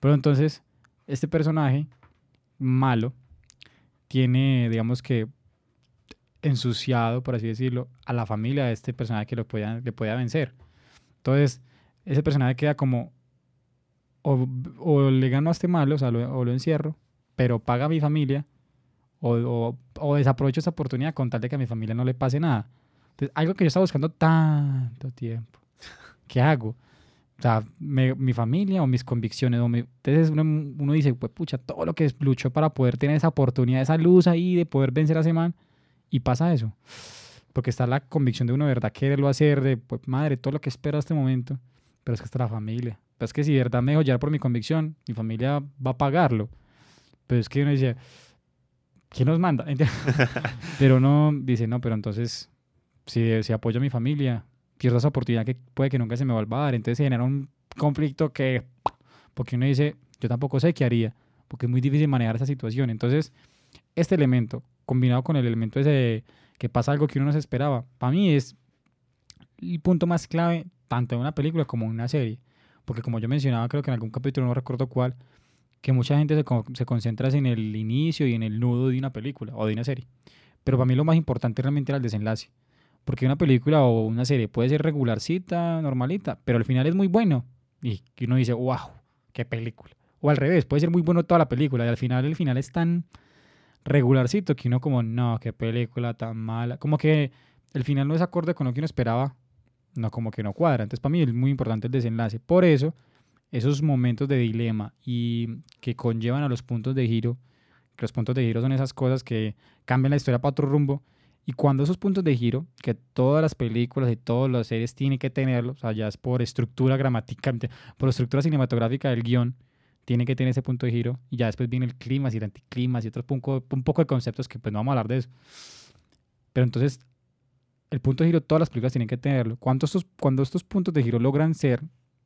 Pero entonces, este personaje malo tiene, digamos que, ensuciado, por así decirlo, a la familia de este personaje que lo podía, le podía vencer. Entonces, ese personaje queda como, o, o le gano a este malo, o, sea, lo, o lo encierro, pero paga a mi familia, o, o, o desaprovecho esa oportunidad con tal de que a mi familia no le pase nada. Entonces, algo que yo estaba buscando tanto tiempo. ¿Qué hago? O sea, me- mi familia o mis convicciones. O mi- entonces uno, uno dice, pues pucha, todo lo que luchó para poder tener esa oportunidad, esa luz ahí de poder vencer a ese man, y pasa eso. Porque está la convicción de uno verdad quererlo hacer, de, pues madre, todo lo que espero a este momento, pero es que está la familia. Pero es que si de verdad me dejo llevar por mi convicción, mi familia va a pagarlo. Pero es que uno dice, ¿quién nos manda? pero no, dice, no, pero entonces, si, si apoyo a mi familia, pierdo esa oportunidad que puede que nunca se me vuelva a dar. Entonces se genera un conflicto que, porque uno dice, yo tampoco sé qué haría, porque es muy difícil manejar esa situación. Entonces, este elemento, combinado con el elemento ese de que pasa algo que uno no se esperaba, para mí es el punto más clave tanto en una película como en una serie. Porque como yo mencionaba, creo que en algún capítulo, no recuerdo cuál, que mucha gente se, con- se concentra en el inicio y en el nudo de una película o de una serie. Pero para mí lo más importante realmente era el desenlace. Porque una película o una serie puede ser regularcita, normalita, pero al final es muy bueno. Y uno dice, wow, qué película. O al revés, puede ser muy bueno toda la película y al final el final es tan regularcito que uno como, no, qué película tan mala. Como que el final no es acorde con lo que uno esperaba, no, como que no cuadra. Entonces para mí es muy importante el desenlace. Por eso, esos momentos de dilema y que conllevan a los puntos de giro, que los puntos de giro son esas cosas que cambian la historia para otro rumbo. Y cuando esos puntos de giro, que todas las películas y todas las series tienen que tenerlos, o sea, ya es por estructura gramática, por estructura cinematográfica del guion, tiene que tener ese punto de giro y ya después viene el clima y el anticlima y otro punto, un poco de conceptos que pues no vamos a hablar de eso. Pero entonces, el punto de giro todas las películas tienen que tenerlo. Cuando estos, cuando estos puntos de giro logran ser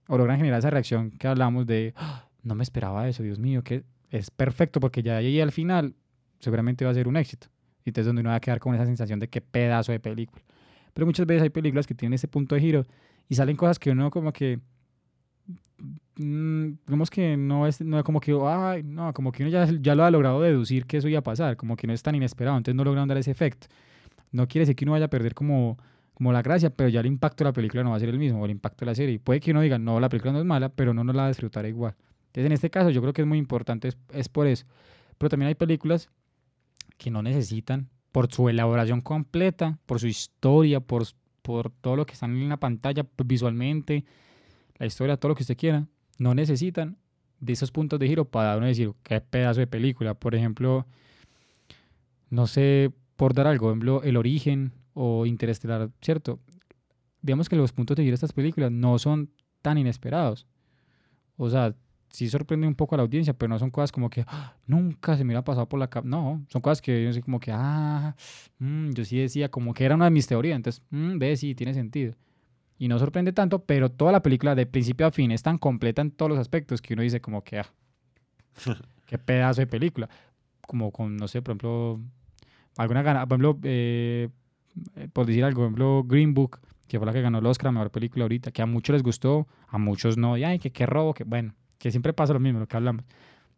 o logran generar esa reacción que hablamos de, "Ah, no me esperaba eso, Dios mío, que es perfecto porque ya ahí al final seguramente va a ser un éxito. Y entonces donde uno va a quedar con esa sensación de qué pedazo de película. Pero muchas veces hay películas que tienen ese punto de giro y salen cosas que uno como que mm, digamos que no es, no como que, no, como que uno ya, ya lo ha logrado deducir que eso iba a pasar, como que no es tan inesperado, entonces no lograron dar ese efecto. No quiere decir que uno vaya a perder como, como la gracia, pero ya el impacto de la película no va a ser el mismo, o el impacto de la serie. Puede que uno diga, no, la película no es mala, pero no nos la va a disfrutar igual. Entonces, en este caso, yo creo que es muy importante, es, es por eso. Pero también hay películas que no necesitan, por su elaboración completa, por su historia, por, por todo lo que están en la pantalla pues, visualmente, la historia, todo lo que usted quiera, no necesitan de esos puntos de giro para uno decir qué pedazo de película. Por ejemplo, no sé, por dar algo, por ejemplo, El Origen o Interestelar, ¿cierto? Digamos que los puntos de giro de estas películas no son tan inesperados. O sea, sí sorprende un poco a la audiencia, pero no son cosas como que "Ah, nunca se me hubiera pasado por la cabeza. No, son cosas que yo sé como que, ah, mm, yo sí decía como que era una de mis teorías. Entonces, mm, ve, sí, tiene sentido. Y no sorprende tanto, pero toda la película de principio a fin es tan completa en todos los aspectos que uno dice como que, ah, qué pedazo de película. Como con, no sé, por ejemplo, alguna gana, por ejemplo, eh, eh, por decir algo, por ejemplo, Green Book, que fue la que ganó el Oscar Mejor Película ahorita, que a muchos les gustó, a muchos no, y ay, que qué robo, que bueno, que siempre pasa lo mismo, lo que hablamos.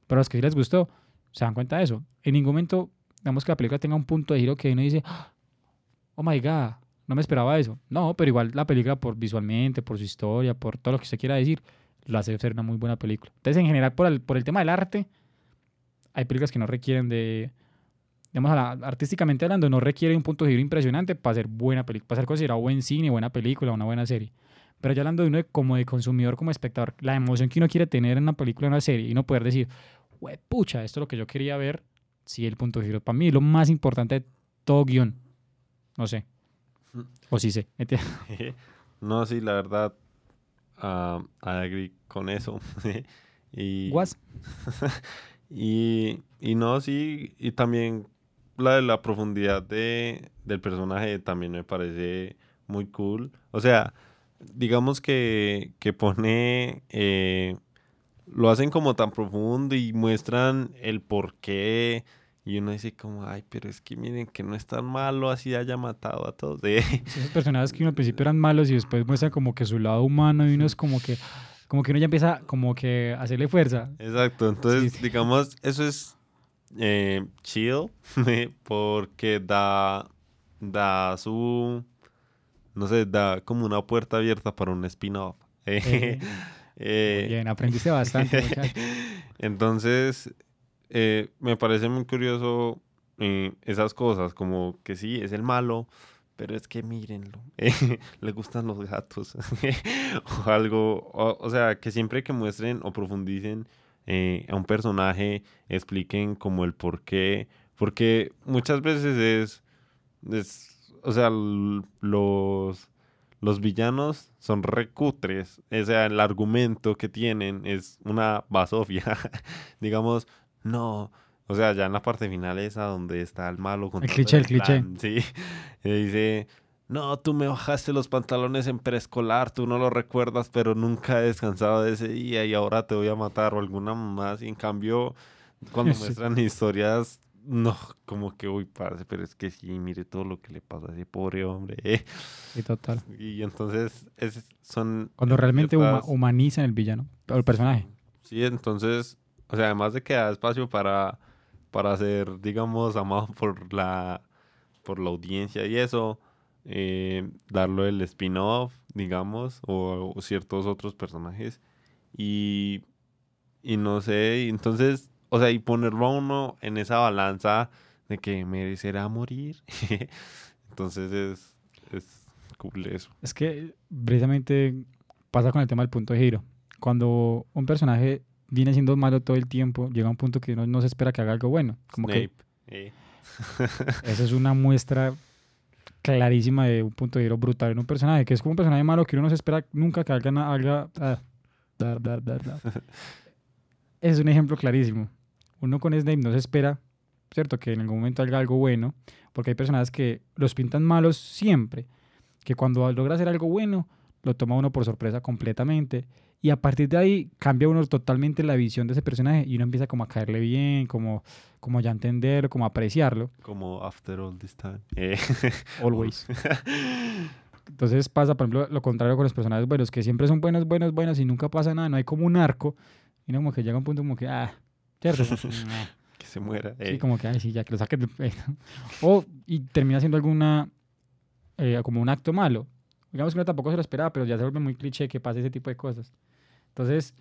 Pero a los que sí les gustó, se dan cuenta de eso. En ningún momento, digamos que la película tenga un punto de giro que uno dice, oh my god, no me esperaba eso. No, pero igual la película, por visualmente, por su historia, por todo lo que usted quiera decir, lo hace ser una muy buena película. Entonces, en general, por el, por el tema del arte, hay películas que no requieren de, digamos, artísticamente hablando, no requiere un punto de giro impresionante para ser buena película, para ser considerado buen cine, buena película, una buena serie. Pero ya hablando de uno de- como de consumidor, como espectador, la emoción que uno quiere tener en una película, en una serie, y no poder decir, pucha, esto es lo que yo quería ver, sí el punto de giro. Para mí es lo más importante de todo guion. No sé. Mm. O sí sé. no, sí, la verdad, uh, agree con eso. y, y, y no, sí, y también la de la profundidad de, del personaje también me parece muy cool. O sea, digamos que, que pone, eh, lo hacen como tan profundo y muestran el por qué. Y uno dice como, ay, pero es que miren que no es tan malo así haya matado a todos. ¿eh? Esos personajes que uno al principio eran malos y después muestran como que su lado humano y uno es como que, como que uno ya empieza como que a hacerle fuerza. Exacto, entonces digamos, eso es eh, chill porque da, da su, no sé, da como una puerta abierta para un spin-off. Eh, Eh, bien, aprendiste bastante. entonces, eh, me parece muy curioso eh, esas cosas, como que sí, es el malo, pero es que mírenlo, le gustan los gatos o algo, o, sea, que siempre que muestren o profundicen a un personaje, expliquen como el por qué, porque muchas veces es, es o sea, los los villanos son recutres. O sea, el argumento que tienen es una basofia. Digamos, no. O sea, ya en la parte final esa donde está el malo El cliché, el cliché. Sí. Dice, no, tú me bajaste los pantalones en preescolar, tú no lo recuerdas, pero nunca he descansado de ese día y ahora te voy a matar o alguna más. Y en cambio, cuando muestran historias no, como que, uy, parce, pero es que sí, mire todo lo que le pasa a ese pobre hombre. Eh. Sí, total. Y entonces, es, son... Cuando realmente humanizan el villano, el personaje. Sí, entonces, o sea, además de que da espacio para, para ser, digamos, amado por la, por la audiencia y eso, eh, darlo el spin-off, digamos, o, o, ciertos otros personajes. Y, y no sé, entonces o sea, y ponerlo a uno en esa balanza de que merecerá morir. Entonces es, es cool eso. Es que precisamente pasa con el tema del punto de giro. Cuando un personaje viene siendo malo todo el tiempo, llega a un punto que no, no se espera que haga algo bueno. Como que eh. esa es una muestra clarísima de un punto de giro brutal en un personaje, que es como un personaje malo que uno no se espera nunca que haga... haga ah, es un ejemplo clarísimo uno con Snape no se espera, ¿cierto? Que en algún momento haga algo bueno, porque hay personas que los pintan malos siempre, que cuando logra hacer algo bueno, lo toma uno por sorpresa completamente. Y a partir de ahí cambia uno totalmente la visión de ese personaje y uno empieza como a caerle bien, como, como ya entenderlo, como a apreciarlo. Como after all this time. Always. Entonces pasa, por ejemplo, lo contrario con los personajes buenos, que siempre son buenos, buenos, buenos y nunca pasa nada, no hay como un arco. Y uno como que llega a un punto como que, ah, ¿Cierto? que se muera. Sí, eh. como que, ay, sí, ya que lo saques O, y termina siendo alguna, eh, como un acto malo. Digamos que uno tampoco se lo esperaba, pero ya se vuelve muy cliché que pase ese tipo de cosas. Entonces,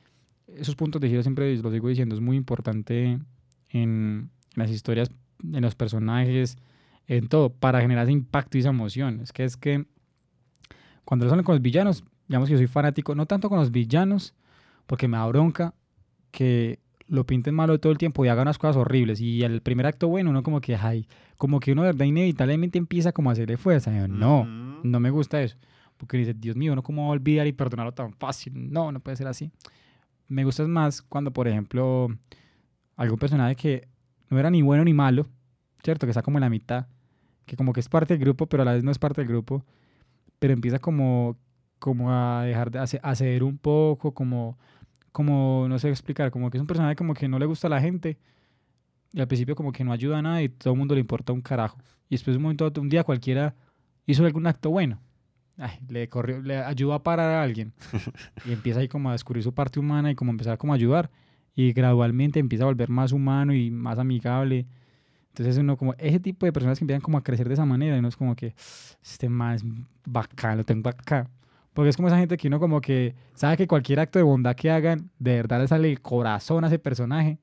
esos puntos de giro siempre los digo diciendo, es muy importante en, las historias, en los personajes, en todo, para generar ese impacto y esa emoción. Es que es que cuando lo salen con los villanos, digamos que yo soy fanático, no tanto con los villanos, porque me da bronca que lo pinten malo todo el tiempo y haga unas cosas horribles. Y el primer acto bueno, uno como que, ay, como que uno de verdad inevitablemente empieza como a hacerle fuerza. no, no me gusta eso. Porque dice, Dios mío, ¿no cómo olvidar y perdonarlo tan fácil? No, no puede ser así. Me gusta más cuando, por ejemplo, algún personaje que no era ni bueno ni malo, ¿cierto? Que está como en la mitad, que como que es parte del grupo, pero a la vez no es parte del grupo, pero empieza como, como a dejar de hacer un poco, como como, no sé explicar, como que es un personaje como que no le gusta a la gente y al principio como que no ayuda a nada y todo el mundo le importa un carajo. Y después un momento, un día cualquiera hizo algún acto bueno. Le corrió, le ayudó a parar a alguien y empieza ahí como a descubrir su parte humana y como empezar como a ayudar y gradualmente empieza a volver más humano y más amigable. Entonces uno como, ese tipo de personas que empiezan como a crecer de esa manera y no es como que, este más bacán, lo tengo acá. Porque es como esa gente que uno como que sabe que cualquier acto de bondad que hagan, de verdad le sale el corazón a ese personaje.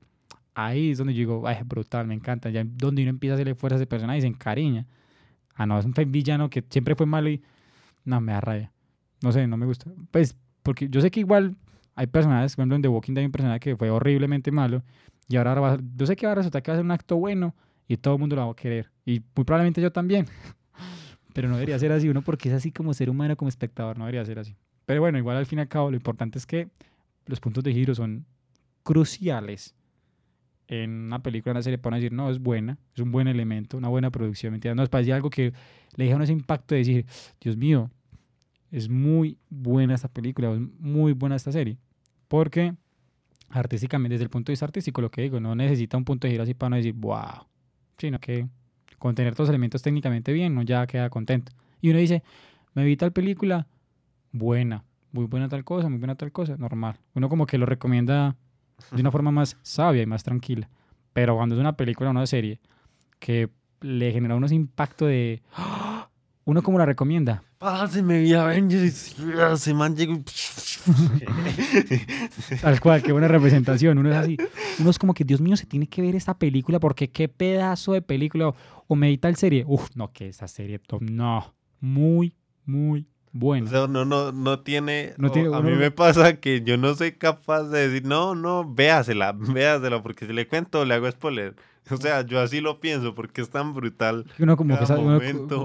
Ahí es donde yo digo, ay, brutal, me encanta. Ya donde uno empieza a hacerle fuerza a ese personaje y se encariña. Ah, no, es un villano que siempre fue malo y no, me da rabia. No sé, no me gusta. Pues, porque yo sé que igual hay personajes, por ejemplo, en The Walking Dead hay un personaje que fue horriblemente malo Y ahora, va, yo sé que va a resultar que va a ser un acto bueno y todo el mundo lo va a querer. Y muy probablemente yo también. Pero no debería ser así, uno porque es así como ser humano, como espectador, no debería ser así. Pero bueno, igual al fin y al cabo, lo importante es que los puntos de giro son cruciales en una película, en una serie, para decir, no, es buena, es un buen elemento, una buena producción, ¿me entiendes? No, es para decir algo que le deja ese impacto de decir, Dios mío, es muy buena esta película, es muy buena esta serie. Porque artísticamente, desde el punto de vista artístico, lo que digo, no necesita un punto de giro así para no decir, wow, sino que con tener todos los elementos técnicamente bien, uno ya queda contento. Y uno dice, me vi tal película, buena, muy buena tal cosa, muy buena tal cosa, normal. Uno como que lo recomienda de una forma más sabia y más tranquila. Pero cuando es una película o una serie que le genera unos impactos de... ¿Uno como la recomienda? se me vi Avengers se man llegó... Tal cual, qué buena representación. Uno es así. Uno es como que, Dios mío, se tiene que ver esta película porque qué pedazo de película. O me tal serie. Uf, no, que esa serie, no. Muy, muy bueno. O sea, no, no, no tiene. a mí me pasa que yo no soy capaz de decir, no, no, véasela, véasela, porque si le cuento, le hago spoiler. O sea, yo así lo pienso, porque es tan brutal. Uno como que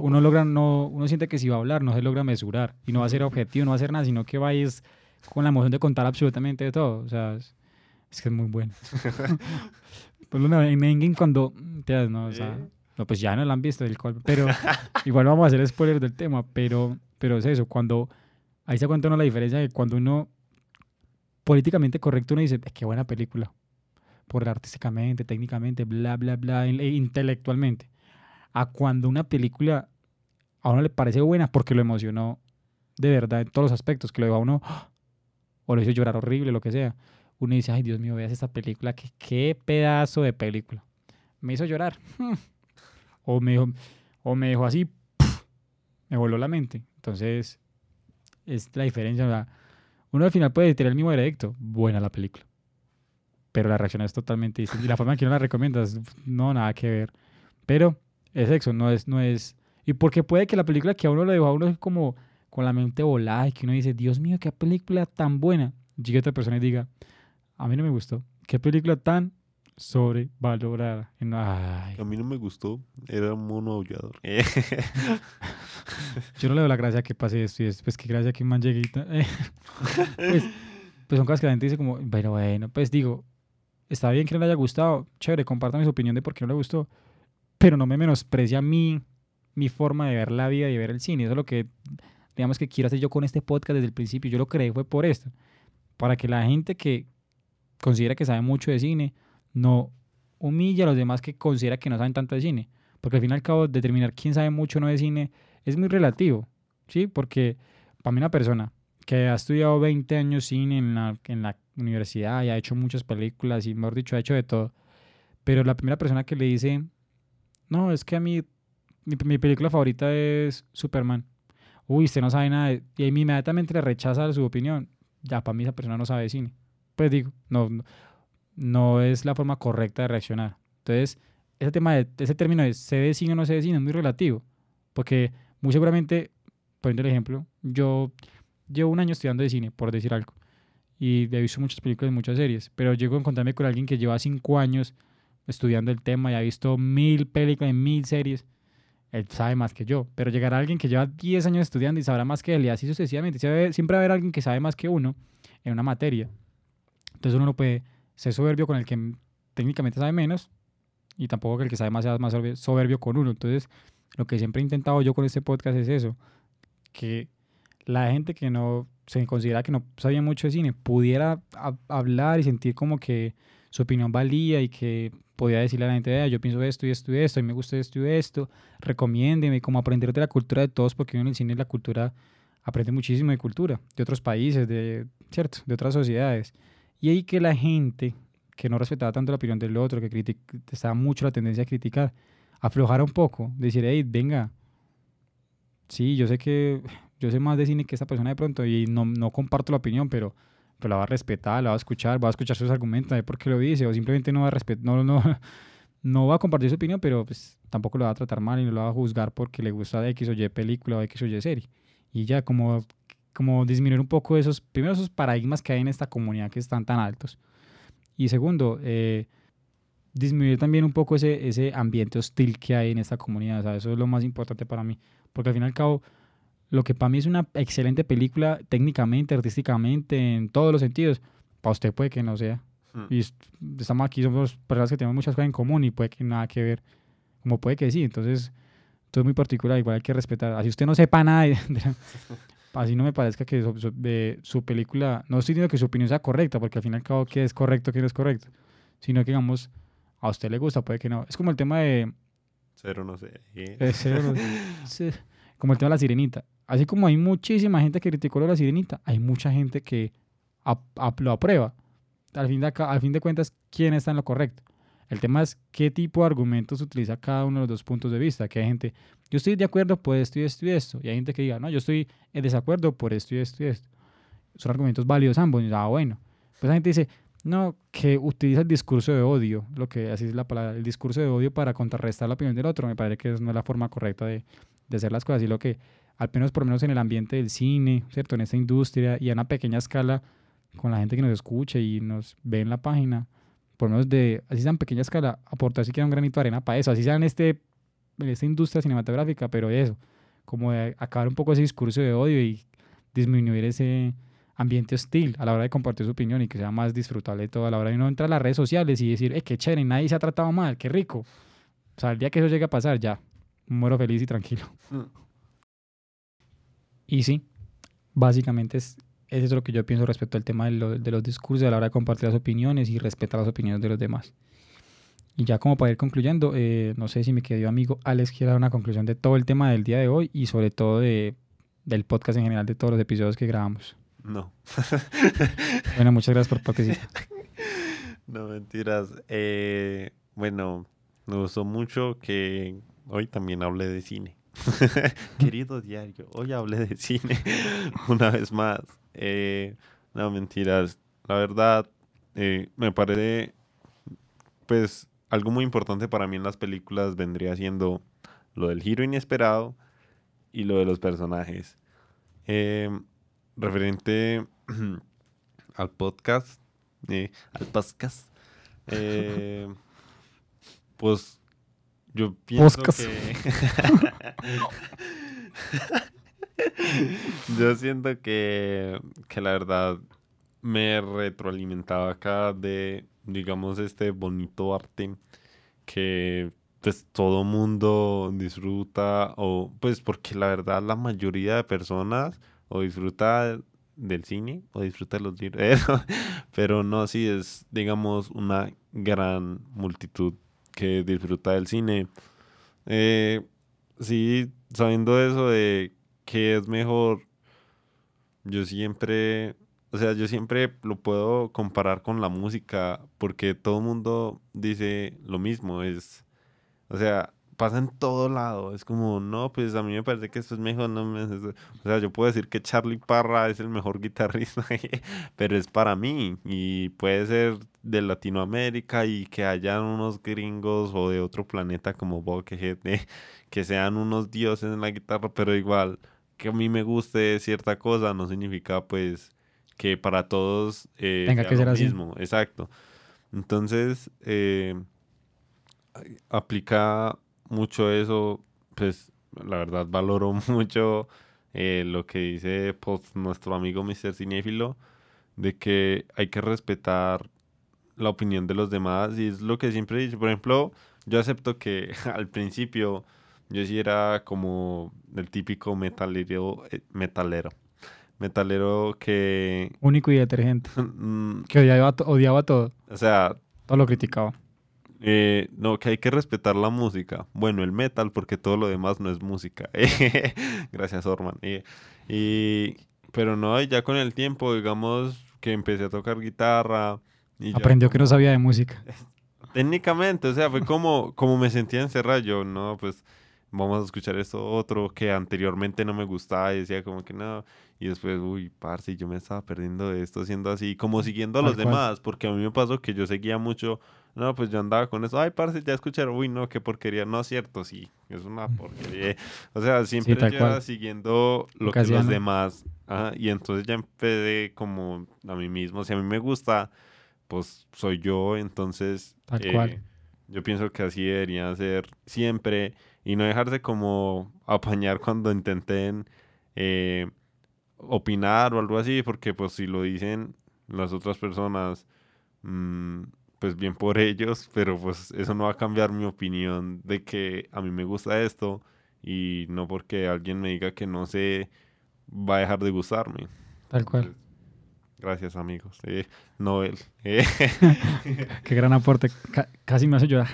uno, logra, no, uno siente que si va a hablar, no se logra mesurar. Y no va a ser objetivo, no va a hacer nada, sino que va es con la emoción de contar absolutamente de todo. O sea, es, que es muy bueno. pues en Endgame cuando. No, o sea, no, pues ya no lo han visto del cual, pero igual vamos a hacer spoiler del tema, pero pero es eso, cuando ahí se cuenta uno la diferencia de cuando uno políticamente correcto uno dice, qué buena película, por artísticamente, técnicamente, bla, bla, bla, intelectualmente, a cuando una película a uno le parece buena porque lo emocionó de verdad en todos los aspectos, que lo dejó a uno, o lo hizo llorar horrible, lo que sea. Uno dice, ay Dios mío, veas esta película, que qué pedazo de película. Me hizo llorar. o me o me dejó así, me voló la mente. Entonces, es la diferencia. uno al final puede tener el mismo veredicto. Buena la película. Pero la reacción es totalmente distinta. Y la forma en que uno la recomiendas, no, nada que ver. Pero es eso, no es, no es. Y porque puede que la película que a uno le dejó a uno es como con la mente volada y que uno dice, Dios mío, qué película tan buena. Llegue otra persona y diga, a mí no me gustó. Qué película tan sobrevalorada. A mí no me gustó, era un mono aullador. Yo no le doy la gracia que pase esto y después que gracia que man llegue pues, pues, son cosas que la gente dice como, bueno, bueno, pues digo, está bien que no le haya gustado, chévere, compártame su opinión de por qué no le gustó, pero no me menosprecia mi, mi forma de ver la vida y de ver el cine. Eso es lo que, digamos que quiero hacer yo con este podcast desde el principio. Yo lo creé fue por esto, para que la gente que considera que sabe mucho de cine, no humilla a los demás que considera que no saben tanto de cine. Porque al fin y al cabo, determinar quién sabe mucho o no de cine es muy relativo, ¿sí? Porque para mí una persona que ha estudiado 20 años cine en la, universidad y ha hecho muchas películas y, mejor dicho, ha hecho de todo, pero la primera persona que le dice, no, es que a mí, mi, película favorita es Superman. Uy, usted no sabe nada. y inmediatamente le rechaza su opinión. Ya, para mí esa persona no sabe de cine. Pues digo, no, no no es la forma correcta de reaccionar. Entonces, ese tema de, ese término de se ve cine o no se ve cine es muy relativo, porque muy seguramente, poniendo el ejemplo, yo llevo un año estudiando de cine, por decir algo, y he visto muchas películas y muchas series, pero llego a encontrarme con alguien que lleva cinco años estudiando el tema y ha visto mil películas y mil series, él sabe más que yo, pero llegará alguien que lleva 10 años estudiando y sabrá más que él y así sucesivamente. Siempre va a haber alguien que sabe más que uno en una materia. Entonces uno no puede ser soberbio con el que técnicamente sabe menos y tampoco que el que sabe más sea más soberbio con uno. Entonces, lo que siempre he intentado yo con este podcast es eso, que la gente que no se considera que no sabía mucho de cine pudiera hablar y sentir como que su opinión valía y que podía decirle a la gente, yo pienso esto y esto y esto, y me gusta esto y esto, recomiéndeme, como aprender de la cultura de todos, porque uno en el cine la cultura aprende muchísimo de cultura, de otros países, de, ¿cierto? de otras sociedades. Y ahí que la gente que no respetaba tanto la opinión del otro, que estaba mucho la tendencia a criticar, aflojara un poco, decir, hey, venga, sí, yo sé que yo sé más de cine que esta persona de pronto y no, no comparto la opinión, pero, pero la va a respetar, la va a escuchar, va a escuchar sus argumentos, a por qué lo dice, o simplemente no va a respetar, no, no, no va a compartir su opinión, pero pues tampoco lo va a tratar mal y no lo va a juzgar porque le gusta X o Y película o X o Y serie. Y ya como como disminuir un poco esos, primero esos paradigmas que hay en esta comunidad que están tan altos. Y segundo, eh, disminuir también un poco ese, ese ambiente hostil que hay en esta comunidad. O sea, eso es lo más importante para mí. Porque al fin y al cabo, lo que para mí es una excelente película técnicamente, artísticamente, en todos los sentidos, para usted puede que no sea. Mm. Y es- estamos aquí, somos personas que tenemos muchas cosas en común y puede que nada que ver, como puede que sí. Entonces, todo es muy particular, igual hay que respetar. Así usted no sepa nada, de- de así no me parezca que su, su- de su película, no estoy diciendo que su opinión sea correcta, porque al fin y al cabo, ¿qué es correcto, qué no es correcto? Sino que, digamos, a usted le gusta, puede que no. Es como el tema de, Cero, no sé. ¿eh? cero, sí, como el tema de la sirenita. Así como hay muchísima gente que criticó lo de la sirenita, hay mucha gente que lo aprueba. Al fin, de acá- al fin de cuentas, ¿quién está en lo correcto? El tema es qué tipo de argumentos utiliza cada uno de los dos puntos de vista. Que hay gente, yo estoy de acuerdo por esto y esto y esto. Y hay gente que diga, no, yo estoy en desacuerdo por esto y esto y esto. Son argumentos válidos ambos. Y, ah, bueno. Pues la gente dice, no, que utiliza el discurso de odio, lo que así es la palabra, el discurso de odio para contrarrestar la opinión del otro. Me parece que no es la forma correcta de, de hacer las cosas. Y lo que, al menos por menos en el ambiente del cine, ¿cierto? En esta industria y a una pequeña escala, con la gente que nos escucha y nos ve en la página, por lo menos de, así sea en pequeña escala, aportar siquiera un granito de arena para eso, así sea en, este, en esta industria cinematográfica, pero eso, como de acabar un poco ese discurso de odio y disminuir ese ambiente hostil a la hora de compartir su opinión y que sea más disfrutable todo a la hora de no entrar a las redes sociales y decir, eh, qué chévere, nadie se ha tratado mal, qué rico. O sea, el día que eso llegue a pasar, ya, muero feliz y tranquilo. Mm. Y sí, básicamente es, es eso lo que yo pienso respecto al tema de, lo- de los discursos a la hora de compartir las opiniones y respetar las opiniones de los demás. Y ya como para ir concluyendo, eh, no sé si mi querido amigo Alex quiere dar una conclusión de todo el tema del día de hoy y sobre todo de, del podcast en general de todos los episodios que grabamos. No. Bueno, muchas gracias por participar. No, mentiras. Eh, bueno, me gustó mucho que hoy también hablé de cine. Querido diario, hoy hablé de cine una vez más. Eh, no, mentiras. La verdad, eh, me parece, pues, algo muy importante para mí en las películas vendría siendo lo del giro inesperado y lo de los personajes. Eh, referente al podcast, eh, al podcast, eh, pues yo pienso que yo siento que, que la verdad me retroalimentaba acá de, digamos, este bonito arte que pues todo mundo disfruta o pues porque la verdad la mayoría de personas o disfruta del cine o disfruta de los libros pero no sí es digamos una gran multitud que disfruta del cine. Eh, sí sabiendo eso de que es mejor yo siempre o sea, yo siempre lo puedo comparar con la música porque todo el mundo dice lo mismo, es, o sea, pasa en todo lado, es como, no, pues a mí me parece que esto es mejor, no me- o sea, yo puedo decir que Charlie Parra es el mejor guitarrista, pero es para mí y puede ser de Latinoamérica y que hayan unos gringos o de otro planeta como Buckethead, que sean unos dioses en la guitarra, pero igual que a mí me guste cierta cosa no significa pues que para todos eh, Tenga sea que lo ser así. mismo, exacto. Entonces, eh, aplica mucho eso, pues la verdad valoro mucho eh, lo que dice pues, nuestro amigo Mr. Cinéfilo, de que hay que respetar la opinión de los demás y es lo que siempre he dicho. Por ejemplo, yo acepto que al principio yo sí era como el típico metalero, eh, metalero, metalero que, Único y detergente. mm, Que odiaba, odiaba todo. o sea, Todo lo criticaba. Eh, no, que hay que respetar la música. Bueno, el metal, porque todo lo demás no es música. Gracias, Orman. Eh, y, pero no, ya con el tiempo, digamos que empecé a tocar guitarra. Y Aprendió que no sabía de música. Técnicamente, o sea, fue como, como me sentía encerrado. Yo, no, pues vamos a escuchar esto otro que anteriormente no me gustaba y decía como que no. Y después, uy, parce, yo me estaba perdiendo de esto siendo así, como siguiendo a los cual. demás, porque a mí me pasó que yo seguía mucho, no, pues yo andaba con eso, ay, parce, ya escucharon, uy, no, qué porquería, no es cierto, sí, es una porquería. O sea, siempre tal yo siguiendo lo que los demás, ajá, y entonces ya empecé como a mí mismo, si a mí me gusta, pues soy yo, entonces... Tal eh, cual. Yo pienso que así debería ser siempre y no dejarse como apañar cuando intenten eh, opinar o algo así, porque pues si lo dicen las otras personas, mm, pues bien por ellos, pero pues eso no va a cambiar mi opinión de que a mí me gusta esto y no porque alguien me diga que no sé, va a dejar de gustarme. Tal cual. Gracias amigos. Eh, Noel. Eh. qué gran aporte. casi me hace llorar.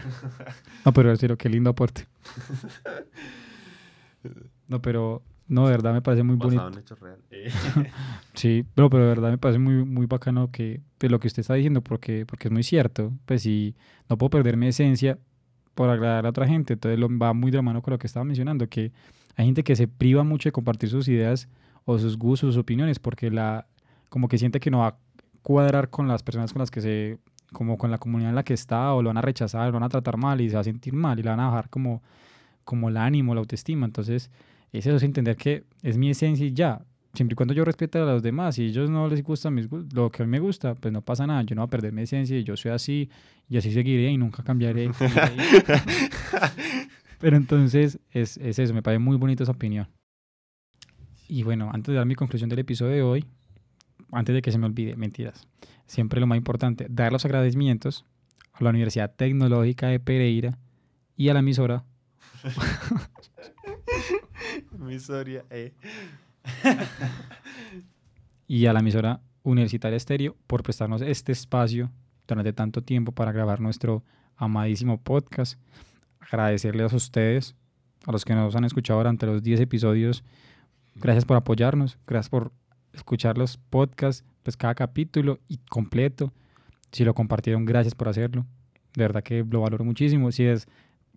No, pero decirlo, qué lindo aporte. No, pero no, de verdad me parece muy bonito. Eh. sí, pero, pero de verdad me parece muy, muy bacano que pues, lo que usted está diciendo, porque, porque es muy cierto. Pues si no puedo perder mi esencia por agradar a otra gente, entonces lo, va muy de la mano con lo que estaba mencionando, que hay gente que se priva mucho de compartir sus ideas o sus gustos, sus opiniones, porque la, como que siente que no va a cuadrar con las personas con las que se, como con la comunidad en la que está, o lo van a rechazar, lo van a tratar mal y se va a sentir mal y le van a bajar como, como el ánimo, la autoestima. Entonces, es eso, es entender que es mi esencia y ya. Siempre y cuando yo respete a los demás y a ellos no les gusta mis, lo que a mí me gusta, pues no pasa nada. Yo no voy a perder mi esencia y yo soy así y así seguiré y nunca cambiaré. Pero entonces es, es eso, me parece muy bonita esa opinión. Y bueno, antes de dar mi conclusión del episodio de hoy, antes de que se me olvide, mentiras. Siempre lo más importante, dar los agradecimientos a la Universidad Tecnológica de Pereira y a la emisora. emisora, eh. y a la emisora Universitaria Estéreo por prestarnos este espacio durante tanto tiempo para grabar nuestro amadísimo podcast. Agradecerles a ustedes, a los que nos han escuchado durante los 10 episodios. Gracias por apoyarnos, gracias por escuchar los podcasts, pues cada capítulo y completo. Si lo compartieron, gracias por hacerlo. De verdad que lo valoro muchísimo. Si es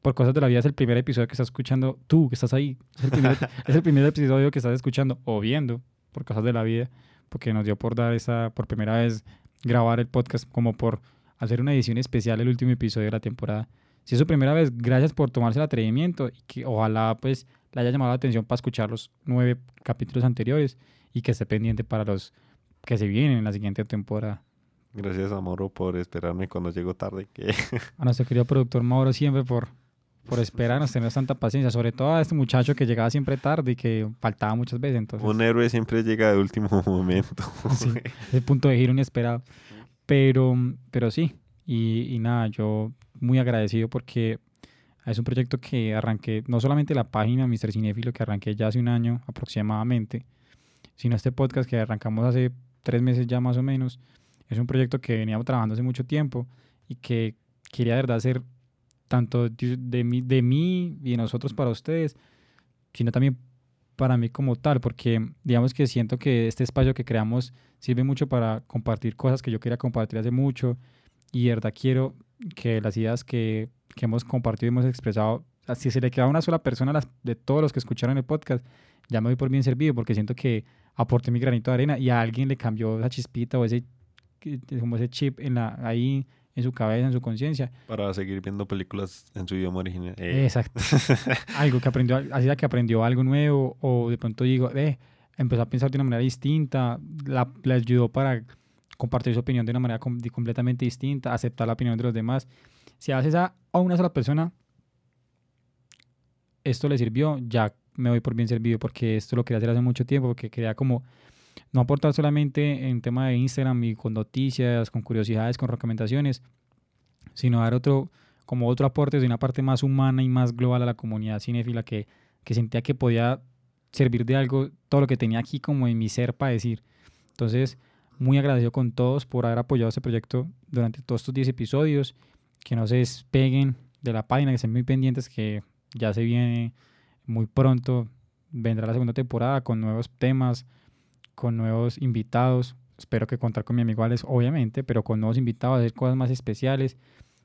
por cosas de la vida, es el primer episodio que estás escuchando tú, que estás ahí. Es el primer, es el primer episodio que estás escuchando o viendo por cosas de la vida, porque nos dio por dar esa, por primera vez, grabar el podcast, como por hacer una edición especial el último episodio de la temporada. Si es su primera vez, gracias por tomarse el atrevimiento y que ojalá pues le haya llamado la atención para escuchar los nueve capítulos anteriores y que esté pendiente para los que se vienen en la siguiente temporada. Gracias a Mauro por esperarme cuando llego tarde. Que... A nuestro querido productor Mauro siempre por, por esperarnos, tener tanta paciencia, sobre todo a este muchacho que llegaba siempre tarde y que faltaba muchas veces. Entonces, un héroe siempre llega de último momento. sí, el punto de giro inesperado. Pero, pero sí, y, y nada, yo muy agradecido porque es un proyecto que arranqué, no solamente la página Mr. Cinéfilo, que arranqué ya hace un año aproximadamente, sino este podcast que arrancamos hace tres meses ya más o menos. Es un proyecto que veníamos trabajando hace mucho tiempo y que quería de verdad hacer tanto de mí, y de nosotros para ustedes, sino también para mí como tal, porque digamos que siento que este espacio que creamos sirve mucho para compartir cosas que yo quería compartir hace mucho y de verdad quiero que las ideas que, que hemos compartido y hemos expresado, si se le queda a una sola persona las, de todos los que escucharon el podcast, ya me doy por bien servido porque siento que aporté mi granito de arena y a alguien le cambió esa chispita o ese, como ese chip en la, ahí en su cabeza, en su conciencia. Para seguir viendo películas en su idioma original. Eh. Exacto. algo que aprendió, así que aprendió algo nuevo o de pronto digo, eh, empezó a pensar de una manera distinta, la, le ayudó para compartir su opinión de una manera completamente distinta, aceptar la opinión de los demás. Si haces a, a una sola persona, esto le sirvió, ya me doy por bien servido porque esto lo quería hacer hace mucho tiempo, porque quería como no aportar solamente en tema de Instagram y con noticias, con curiosidades, con recomendaciones, sino dar otro, como otro aporte de una parte más humana y más global a la comunidad cinéfila que, que sentía que podía servir de algo todo lo que tenía aquí como en mi ser para decir. Entonces, muy agradecido con todos por haber apoyado este proyecto durante todos estos 10 episodios, que no se despeguen de la página, que estén muy pendientes, que ya se viene muy pronto vendrá la segunda temporada con nuevos temas, con nuevos invitados. Espero que contar con mi amigo Alex, obviamente, pero con nuevos invitados, hacer cosas más especiales,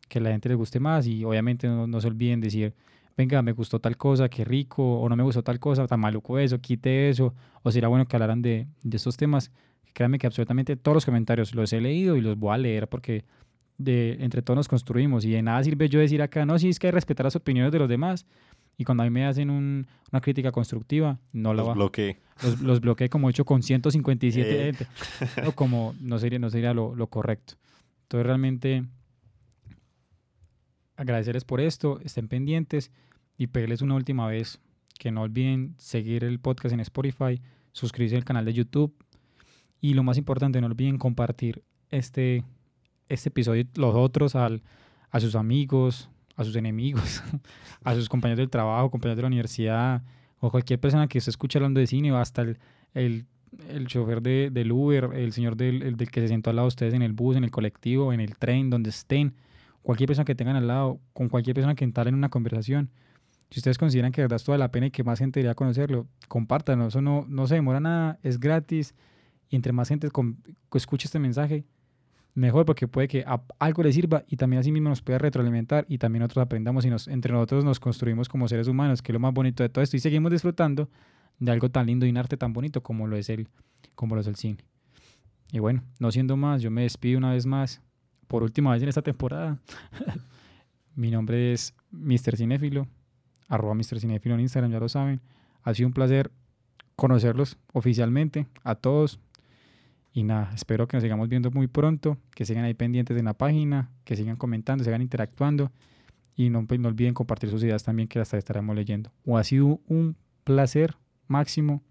que la gente les guste más y obviamente no, se olviden decir, venga, me gustó tal cosa, qué rico, o no me gustó tal cosa, tan maluco eso, quite eso, o será bueno que hablaran de, de estos temas. Créanme que absolutamente todos los comentarios los he leído y los voy a leer porque de, entre todos nos construimos y de nada sirve yo decir acá, no, sí es que hay que respetar las opiniones de los demás, y cuando a mí me hacen un, una crítica constructiva, no los bloqueé. Los, los bloqueé como hecho con 157 eh. o como no sería, no sería lo, lo, correcto. Entonces realmente agradecerles por esto, estén pendientes y pedirles una última vez que no olviden seguir el podcast en Spotify, suscribirse al canal de YouTube y lo más importante, no olviden compartir este, este episodio, los otros, al, a sus amigos, a sus enemigos, a sus compañeros del trabajo, compañeros de la universidad o cualquier persona que se escuche hablando de cine o hasta el, el, el chofer de, del Uber, el señor del, del que se sentó al lado de ustedes en el bus, en el colectivo, en el tren, donde estén, cualquier persona que tengan al lado, con cualquier persona que entren en una conversación. Si ustedes consideran que de verdad es toda la pena y que más gente debería conocerlo, compártanlo. Eso no, no se demora nada, es gratis. Y entre más gente escuche este mensaje, mejor porque puede que algo le sirva y también así mismo nos pueda retroalimentar y también nosotros aprendamos y nos, entre nosotros nos construimos como seres humanos, que es lo más bonito de todo esto. Y seguimos disfrutando de algo tan lindo y un arte tan bonito como lo es el, como lo es el cine. Y bueno, no siendo más, yo me despido una vez más, por última vez en esta temporada. Mi nombre es Mr. Cinefilo arroba Mr. Cinefilo en Instagram, ya lo saben. Ha sido un placer conocerlos oficialmente a todos. Y nada, espero que nos sigamos viendo muy pronto, que sigan ahí pendientes en la página, que sigan comentando, sigan interactuando y no, no olviden compartir sus ideas también que las estaremos leyendo. O ha sido un placer máximo.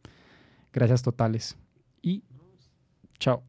Gracias totales y chao.